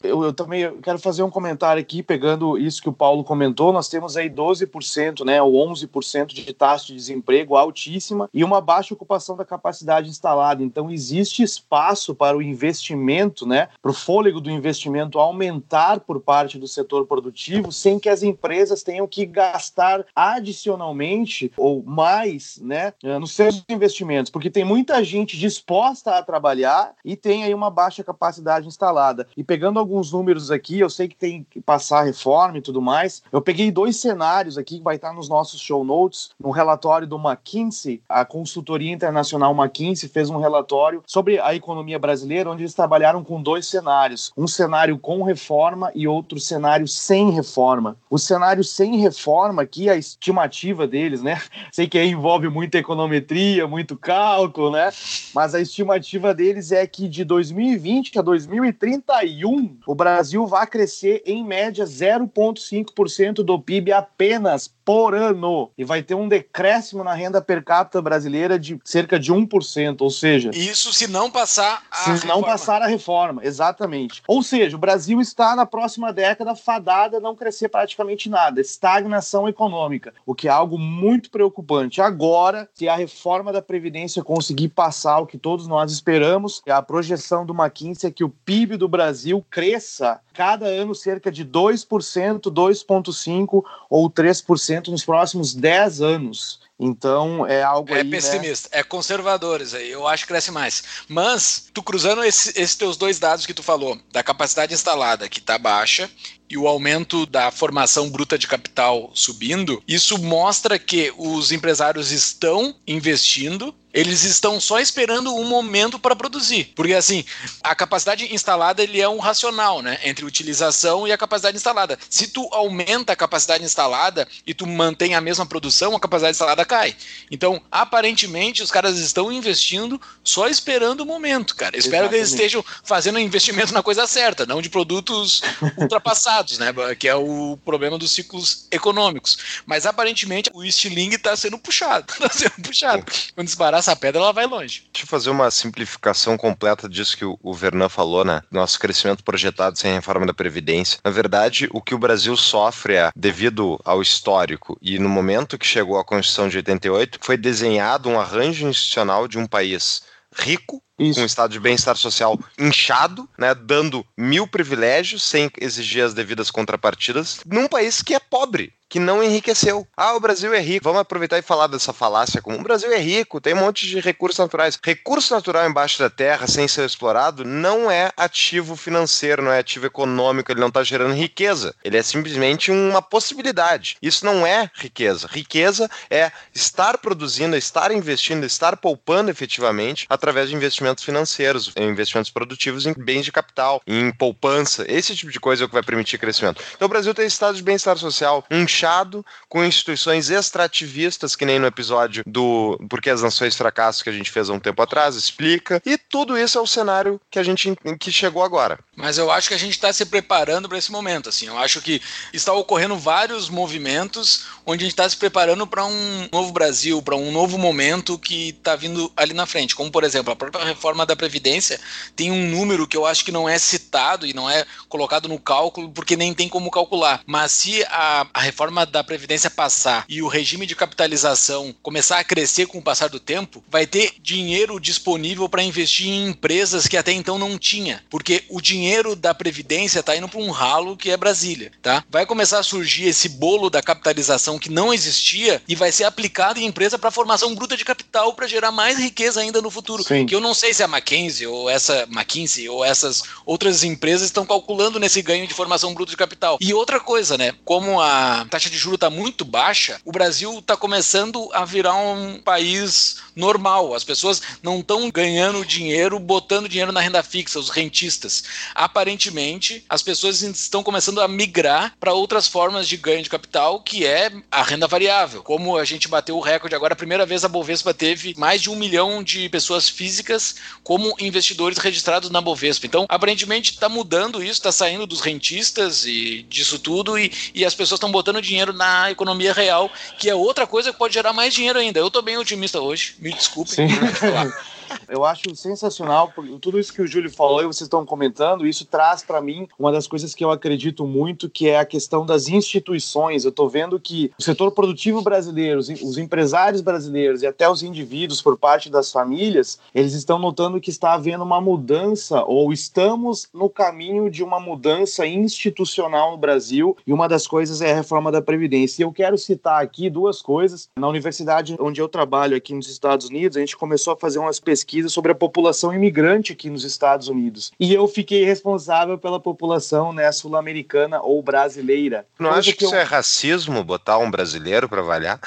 Eu, eu, também quero fazer um comentário aqui, pegando isso que o Paulo comentou. Nós temos aí 12%, né, ou 11% de taxa de desemprego altíssima e uma baixa ocupação da capacidade instalada. Então, existe espaço para o investimento, né, para o fôlego do investimento aumentar por parte do setor produtivo, sem que as empresas tenham que gastar adicionalmente ou mais, né, nos seus investimentos, porque tem muita gente disposta a trabalhar e tem aí uma baixa capacidade instalada. E pegando alguns números aqui, eu sei que tem que passar reforma e tudo mais. Eu peguei dois cenários aqui que vai estar nos nossos show notes, no relatório do McKinsey, a consultoria internacional McKinsey fez um relatório sobre a economia brasileira, onde eles trabalharam com dois cenários, um cenário com reforma e outro cenário sem reforma. O cenário sem reforma aqui, a estimativa deles, né? Sei que aí envolve muita econometria, muito cálculo, né? Mas a estimativa deles é que de 2020 a 2031, o Brasil vai crescer em média 0,5% do PIB apenas por ano e vai ter um decréscimo na renda per capita brasileira de cerca de 1%, ou seja, isso se não passar a se reforma. não passar a reforma, exatamente. Ou seja, o Brasil está na próxima década fadada a não crescer praticamente nada, estagnação econômica, o que é algo muito preocupante. Agora, se a reforma da previdência conseguir passar o que todos nós esperamos, a projeção do McKinsey é que o PIB do Brasil cresça cada ano cerca de 2%, 2,5% ou 3% nos próximos 10 anos. Então é algo é aí. pessimista, né? é conservadores aí. Eu acho que cresce mais. Mas tu cruzando esse, esses teus dois dados que tu falou, da capacidade instalada que está baixa e o aumento da formação bruta de capital subindo, isso mostra que os empresários estão investindo eles estão só esperando um momento para produzir. Porque assim, a capacidade instalada ele é um racional, né? Entre utilização e a capacidade instalada. Se tu aumenta a capacidade instalada e tu mantém a mesma produção, a capacidade instalada cai. Então, aparentemente, os caras estão investindo só esperando o momento, cara. Espero Exatamente. que eles estejam fazendo investimento na coisa certa, não de produtos ultrapassados, né? Que é o problema dos ciclos econômicos. Mas aparentemente o estilingue está sendo puxado. Está sendo puxado. Quando disparar essa pedra, ela vai longe. Deixa eu fazer uma simplificação completa disso que o Vernan falou, né? Nosso crescimento projetado sem reforma da Previdência. Na verdade, o que o Brasil sofre é, devido ao histórico e no momento que chegou a Constituição de 88, foi desenhado um arranjo institucional de um país rico, isso. um estado de bem-estar social inchado, né, dando mil privilégios sem exigir as devidas contrapartidas, num país que é pobre que não enriqueceu. Ah, o Brasil é rico. Vamos aproveitar e falar dessa falácia comum. O Brasil é rico, tem um monte de recursos naturais. Recurso natural embaixo da terra, sem ser explorado, não é ativo financeiro, não é ativo econômico, ele não está gerando riqueza. Ele é simplesmente uma possibilidade. Isso não é riqueza. Riqueza é estar produzindo, estar investindo, estar poupando efetivamente através de investimentos financeiros, investimentos produtivos em bens de capital, em poupança. Esse tipo de coisa é o que vai permitir crescimento. Então o Brasil tem estado de bem-estar social, fechado, com instituições extrativistas, que nem no episódio do Porque as Nações Fracassam que a gente fez há um tempo atrás, explica. E tudo isso é o cenário que a gente que chegou agora. Mas eu acho que a gente está se preparando para esse momento. Assim, eu acho que está ocorrendo vários movimentos onde a gente está se preparando para um novo Brasil, para um novo momento que está vindo ali na frente. Como, por exemplo, a própria reforma da Previdência tem um número que eu acho que não é citado e não é colocado no cálculo, porque nem tem como calcular. Mas se a, a reforma da Previdência passar e o regime de capitalização começar a crescer com o passar do tempo, vai ter dinheiro disponível para investir em empresas que até então não tinha. Porque o dinheiro da Previdência está indo para um ralo que é Brasília. Tá? Vai começar a surgir esse bolo da capitalização que não existia e vai ser aplicado em empresa para formação bruta de capital para gerar mais riqueza ainda no futuro. Sim. Que eu não sei se a McKinsey ou essa McKinsey ou essas outras empresas estão calculando nesse ganho de formação bruta de capital. E outra coisa, né? Como a taxa de juros está muito baixa, o Brasil está começando a virar um país normal. As pessoas não estão ganhando dinheiro, botando dinheiro na renda fixa, os rentistas. Aparentemente, as pessoas estão começando a migrar para outras formas de ganho de capital, que é a renda variável. Como a gente bateu o recorde agora, a primeira vez a Bovespa teve mais de um milhão de pessoas físicas como investidores registrados na Bovespa. Então, aparentemente, está mudando isso, está saindo dos rentistas e disso tudo, e, e as pessoas estão botando dinheiro na economia real, que é outra coisa que pode gerar mais dinheiro ainda. Eu estou bem otimista hoje, me desculpem. Eu acho sensacional, tudo isso que o Júlio falou e vocês estão comentando, isso traz para mim uma das coisas que eu acredito muito, que é a questão das instituições. Eu estou vendo que o setor produtivo brasileiro, os empresários brasileiros e até os indivíduos por parte das famílias, eles estão notando que está havendo uma mudança ou estamos no caminho de uma mudança institucional no Brasil e uma das coisas é a reforma da Previdência. E eu quero citar aqui duas coisas. Na universidade onde eu trabalho aqui nos Estados Unidos, a gente começou a fazer umas pesquisas sobre a população imigrante aqui nos Estados Unidos. E eu fiquei responsável pela população né, sul-americana ou brasileira. Não acho que, que eu... isso é racismo, botar um brasileiro para avaliar?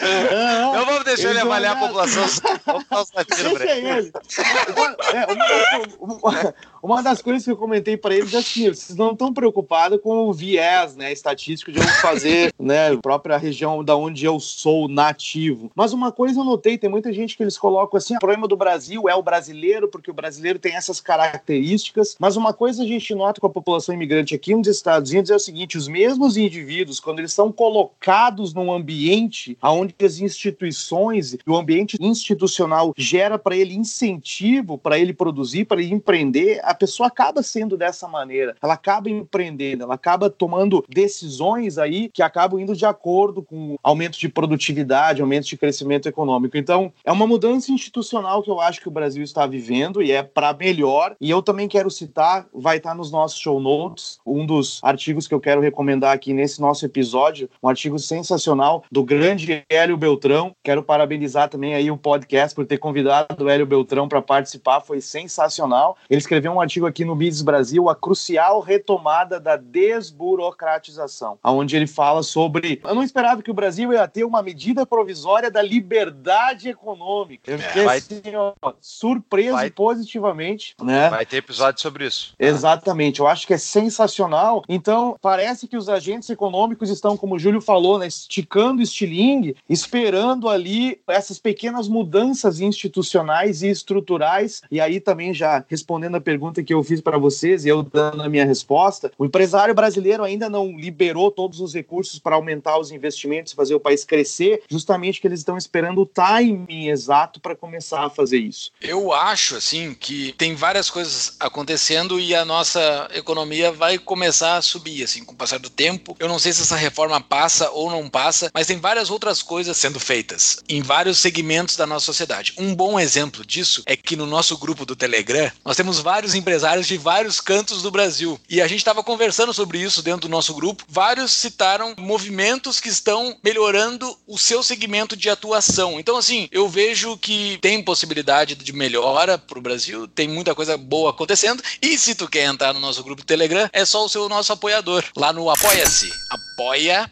É. Não vamos deixar ele avaliar a população. Vamos Deixa ele. Uma, uma, uma das coisas que eu comentei para eles é assim, vocês não estão preocupados com o viés, né, estatístico de eu fazer, né, a própria região da onde eu sou nativo. Mas uma coisa eu notei, tem muita gente que eles colocam assim, o problema do Brasil é o brasileiro, porque o brasileiro tem essas características. Mas uma coisa a gente nota com a população imigrante aqui nos Estados Unidos é o seguinte, os mesmos indivíduos, quando eles são colocados num ambiente onde as instituições e o ambiente institucional gera para ele incentivo para ele produzir, para ele empreender, a pessoa acaba sendo dessa maneira. Ela acaba empreendendo, ela acaba tomando decisões aí que acabam indo de acordo com aumento de produtividade, aumento de crescimento econômico. Então, é uma mudança institucional que eu acho que o Brasil está vivendo e é para melhor. E eu também quero citar, vai estar nos nossos show notes, um dos artigos que eu quero recomendar aqui nesse nosso episódio, um artigo sensacional do grande Hélio Beltrão. Quero parabenizar também aí o podcast por ter convidado o Hélio Beltrão para participar, foi sensacional. Ele escreveu um artigo aqui no Business Brasil, a crucial retomada da desburocratização, onde ele fala sobre. Eu não esperava que o Brasil ia ter uma medida provisória da liberdade econômica. Eu fiquei é, vai... assim, ó, surpreso vai... positivamente. Né? Vai ter episódio sobre isso. Exatamente, eu acho que é sensacional. Então, parece que os agentes econômicos estão, como o Júlio falou, né, esticando o estilingue, esperando ali essas pequenas mudanças institucionais e estruturais. E aí também já respondendo a pergunta pergunta que eu fiz para vocês e eu dando a minha resposta, o empresário brasileiro ainda não liberou todos os recursos para aumentar os investimentos, fazer o país crescer, justamente que eles estão esperando o timing exato para começar a fazer isso. Eu acho assim que tem várias coisas acontecendo e a nossa economia vai começar a subir assim com o passar do tempo. Eu não sei se essa reforma passa ou não passa, mas tem várias outras coisas sendo feitas em vários segmentos da nossa sociedade. Um bom exemplo disso é que no nosso grupo do Telegram nós temos vários empresários de vários cantos do Brasil. E a gente estava conversando sobre isso dentro do nosso grupo. Vários citaram movimentos que estão melhorando o seu segmento de atuação. Então, assim, eu vejo que tem possibilidade de melhora para o Brasil, tem muita coisa boa acontecendo. E se tu quer entrar no nosso grupo Telegram, é só o seu nosso apoiador. Lá no Apoia-se. Apoia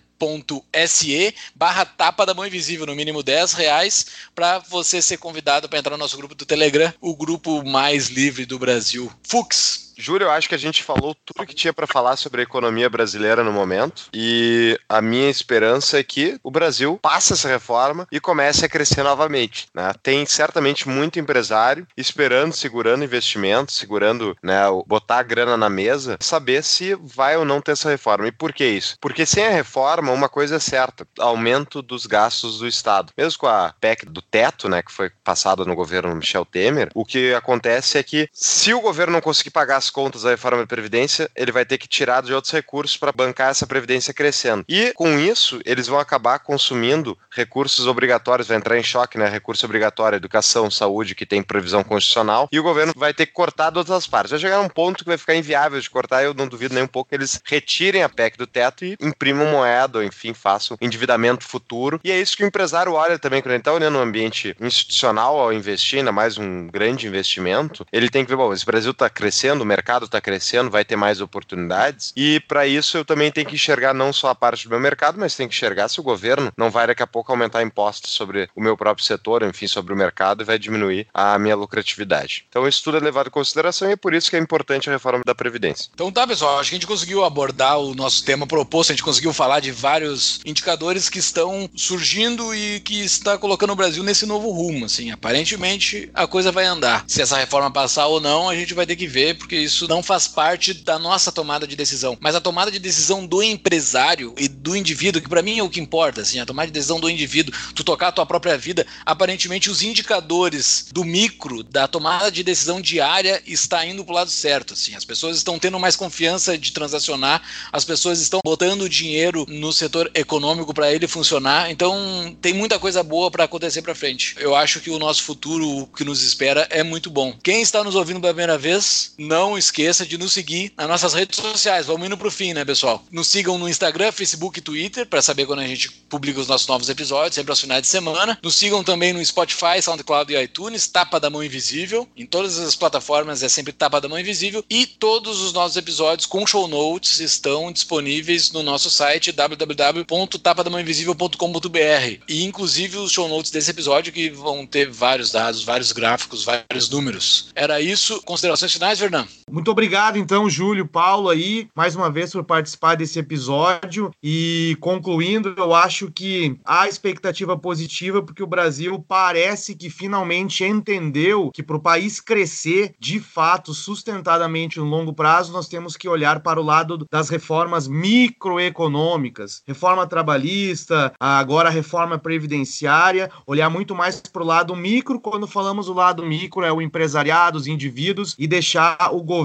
se barra tapa da mão invisível, no mínimo 10 reais, para você ser convidado para entrar no nosso grupo do Telegram, o grupo mais livre do Brasil. Fux, Júlio, eu acho que a gente falou tudo que tinha para falar sobre a economia brasileira no momento. E a minha esperança é que o Brasil passe essa reforma e comece a crescer novamente. Né? Tem certamente muito empresário esperando, segurando investimentos, segurando, né, botar a grana na mesa, saber se vai ou não ter essa reforma. E por que isso? Porque sem a reforma, uma coisa é certa: aumento dos gastos do Estado. Mesmo com a PEC do teto, né, que foi passada no governo Michel Temer, o que acontece é que se o governo não conseguir pagar as as contas da reforma da Previdência, ele vai ter que tirar de outros recursos para bancar essa Previdência crescendo. E com isso, eles vão acabar consumindo recursos obrigatórios, vai entrar em choque, né? Recurso obrigatório, educação, saúde, que tem previsão constitucional, e o governo vai ter que cortar de outras partes. Vai chegar um ponto que vai ficar inviável de cortar, eu não duvido nem um pouco que eles retirem a PEC do teto e imprimam moeda, ou enfim, façam endividamento futuro. E é isso que o empresário olha também, quando ele está olhando o ambiente institucional ao investir, ainda mais um grande investimento, ele tem que ver, bom, esse Brasil está crescendo, o está crescendo, vai ter mais oportunidades. E para isso eu também tenho que enxergar não só a parte do meu mercado, mas tenho que enxergar se o governo não vai daqui a pouco aumentar impostos sobre o meu próprio setor, enfim, sobre o mercado e vai diminuir a minha lucratividade. Então isso tudo é levado em consideração e é por isso que é importante a reforma da Previdência. Então tá, pessoal, acho que a gente conseguiu abordar o nosso tema proposto, a gente conseguiu falar de vários indicadores que estão surgindo e que está colocando o Brasil nesse novo rumo, assim, aparentemente a coisa vai andar. Se essa reforma passar ou não, a gente vai ter que ver, porque isso não faz parte da nossa tomada de decisão. Mas a tomada de decisão do empresário e do indivíduo, que para mim é o que importa, assim, a tomada de decisão do indivíduo, tu tocar a tua própria vida, aparentemente os indicadores do micro, da tomada de decisão diária está indo pro lado certo, assim. As pessoas estão tendo mais confiança de transacionar, as pessoas estão botando dinheiro no setor econômico para ele funcionar. Então, tem muita coisa boa para acontecer para frente. Eu acho que o nosso futuro, o que nos espera é muito bom. Quem está nos ouvindo pela primeira vez, não esqueça de nos seguir nas nossas redes sociais. Vamos indo pro fim, né, pessoal? Nos sigam no Instagram, Facebook e Twitter para saber quando a gente publica os nossos novos episódios, sempre aos finais de semana. Nos sigam também no Spotify, SoundCloud e iTunes, Tapa da Mão Invisível. Em todas as plataformas é sempre Tapa da Mão Invisível. E todos os nossos episódios com show notes estão disponíveis no nosso site www.tapadamãoinvisível.com.br. E inclusive os show notes desse episódio que vão ter vários dados, vários gráficos, vários números. Era isso. Considerações finais, Fernando? Muito obrigado, então, Júlio, Paulo aí, mais uma vez por participar desse episódio. E concluindo, eu acho que há expectativa positiva porque o Brasil parece que finalmente entendeu que para o país crescer de fato sustentadamente no longo prazo, nós temos que olhar para o lado das reformas microeconômicas, reforma trabalhista, agora reforma previdenciária, olhar muito mais para o lado micro. Quando falamos do lado micro, é o empresariado, os indivíduos, e deixar o governo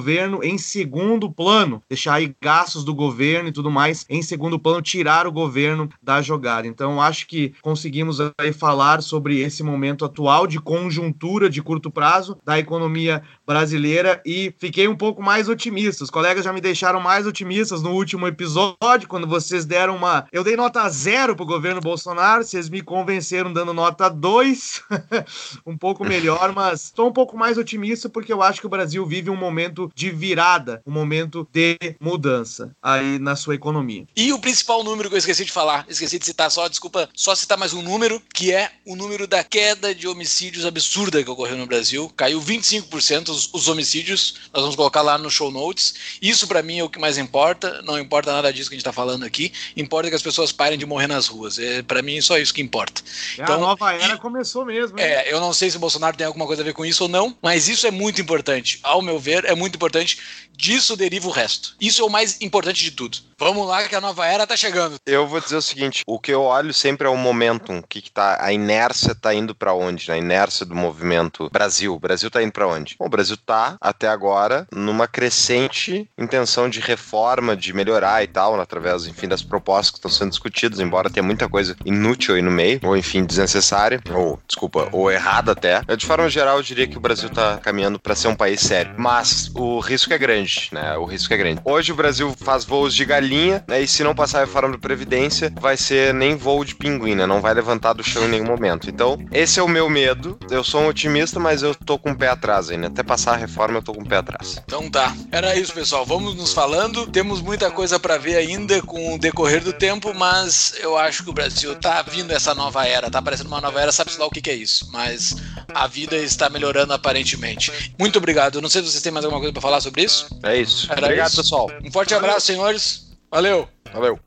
em segundo plano, deixar aí gastos do governo e tudo mais em segundo plano, tirar o governo da jogada. Então, acho que conseguimos aí falar sobre esse momento atual de conjuntura de curto prazo da economia brasileira e fiquei um pouco mais otimista. Os colegas já me deixaram mais otimistas no último episódio, quando vocês deram uma. Eu dei nota zero pro governo Bolsonaro, vocês me convenceram dando nota 2, um pouco melhor, mas estou um pouco mais otimista porque eu acho que o Brasil vive um momento de virada, um momento de mudança aí na sua economia. E o principal número que eu esqueci de falar, esqueci de citar só, desculpa, só citar mais um número, que é o número da queda de homicídios absurda que ocorreu no Brasil. Caiu 25% os, os homicídios, nós vamos colocar lá no show notes. Isso para mim é o que mais importa, não importa nada disso que a gente tá falando aqui, importa que as pessoas parem de morrer nas ruas. É, para mim só isso que importa. É, então, a nova era e, começou mesmo. Hein? É, eu não sei se o Bolsonaro tem alguma coisa a ver com isso ou não, mas isso é muito importante. Ao meu ver, é muito importante. Disso deriva o resto. Isso é o mais importante de tudo. Vamos lá que a nova era tá chegando. Eu vou dizer o seguinte, o que eu olho sempre é o momentum, o que, que tá, a inércia tá indo para onde, né? a inércia do movimento Brasil. O Brasil tá indo para onde? Bom, o Brasil tá até agora numa crescente intenção de reforma, de melhorar e tal, através, enfim, das propostas que estão sendo discutidas, embora tenha muita coisa inútil aí no meio, ou enfim, desnecessária, ou, desculpa, ou errada até. De forma geral, eu diria que o Brasil tá caminhando para ser um país sério, mas o risco é grande, né? O risco é grande. Hoje o Brasil faz voos de galinha linha, né? E se não passar a reforma da Previdência, vai ser nem voo de pinguim, né? Não vai levantar do chão em nenhum momento. Então, esse é o meu medo. Eu sou um otimista, mas eu tô com o pé atrás ainda. Até passar a reforma, eu tô com o pé atrás. Então tá. Era isso, pessoal. Vamos nos falando. Temos muita coisa para ver ainda com o decorrer do tempo, mas eu acho que o Brasil tá vindo essa nova era. Tá aparecendo uma nova era, sabe-se lá o que, que é isso. Mas a vida está melhorando aparentemente. Muito obrigado. Não sei se vocês têm mais alguma coisa para falar sobre isso. É isso. Era obrigado, isso. pessoal. Um forte abraço, senhores. Valeu! Valeu!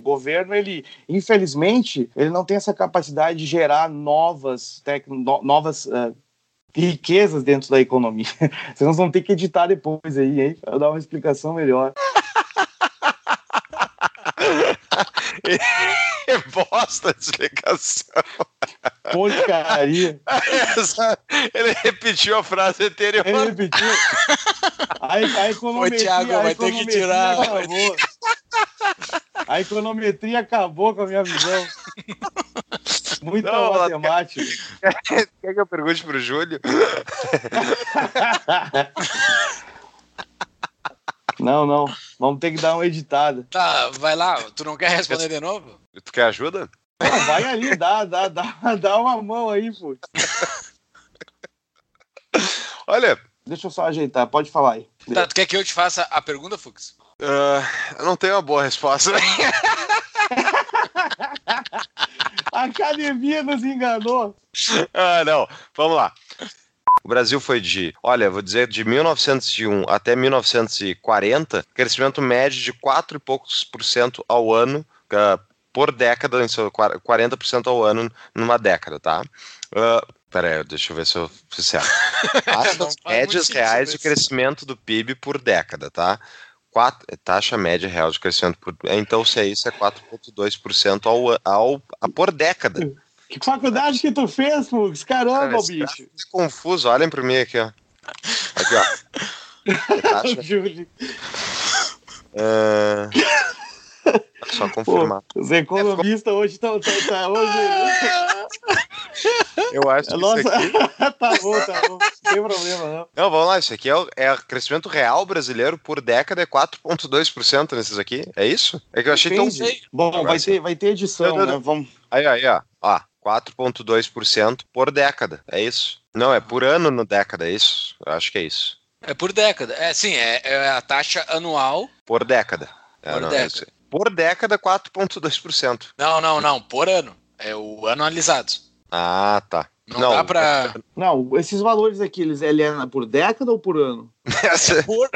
O governo, ele, infelizmente, ele não tem essa capacidade de gerar novas, tec... novas uh, riquezas dentro da economia. Vocês vão ter que editar depois aí, hein? Pra dar uma explicação melhor. Bosta de explicação. Porcaria. Essa, ele repetiu a frase anterior. Ele repetiu. A, a econometria, Ô, Thiago, vai ter que tirar. Acabou. A econometria acabou com a minha visão. Muita Não, matemática. Quer, quer que eu pergunte pro Júlio? Não, não. Vamos ter que dar uma editada. Tá, vai lá. Tu não quer responder de novo? Tu quer ajuda? Não, vai ali, dá, dá, dá, dá uma mão aí, pô. Olha. Deixa eu só ajeitar, pode falar aí. Tá, tu quer que eu te faça a pergunta, Fux? Uh, eu não tenho uma boa resposta. a academia nos enganou. Ah, não. Vamos lá. O Brasil foi de, olha, vou dizer, de 1901 até 1940, crescimento médio de 4 e poucos por cento ao ano, uh, por década, 40% ao ano numa década, tá? Uh, Pera aí, deixa eu ver se eu fiz certo. Médias reais de crescimento do PIB por década, tá? Quatro, taxa média real de crescimento por. Então, se é isso, é 4,2% ao, ao, a, por década. Que faculdade que tu fez, Fux? Caramba, Cara, bicho. Tá confuso, olhem para mim aqui, ó. Aqui, ó. Taxa... uh... Só confirmar. Pô, os economistas hoje estão. Tá, tá, hoje... Eu acho que Nossa, isso aqui... tá bom, tá bom. Não tem problema, não. Não, vamos lá. Isso aqui é o, é o crescimento real brasileiro por década é 4,2% nesses aqui. É isso? É que eu achei tão... Bom, vai ter, vai ter edição, não, não, né? Vamos... Aí, aí, ó. ó 4,2% por década. É isso. Não, é por ano no década, é isso? Eu acho que é isso. É por década. É, sim, é, é a taxa anual. Por década. É, por não, década. É por década, 4,2%. Não, não, não. Por ano. É o anualizado. Ah, tá. Não, não, dá pra. Não, esses valores aqui, eles ele é por década ou por ano? É por...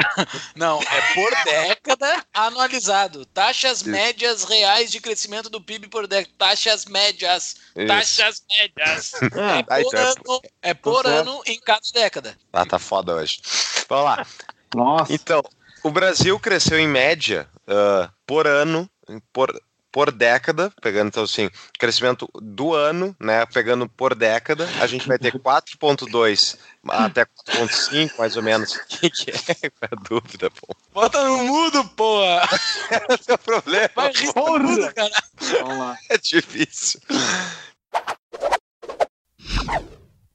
Não, é por década anualizado. Taxas Isso. médias reais de crescimento do PIB por década. Taxas médias. Isso. Taxas médias. É, é por, ano, é por ano em cada década. Ah, tá foda hoje. Vamos lá. Nossa. Então, o Brasil cresceu em média uh, por ano, por, por década, pegando então assim, crescimento do ano, né, pegando por década, a gente vai ter 4.2 até 4.5, mais ou menos. O que, que é? Qual é a dúvida, pô? Bota no mudo, pô! Esse é o problema. Vai rir mudo, cara. Vamos lá. É difícil.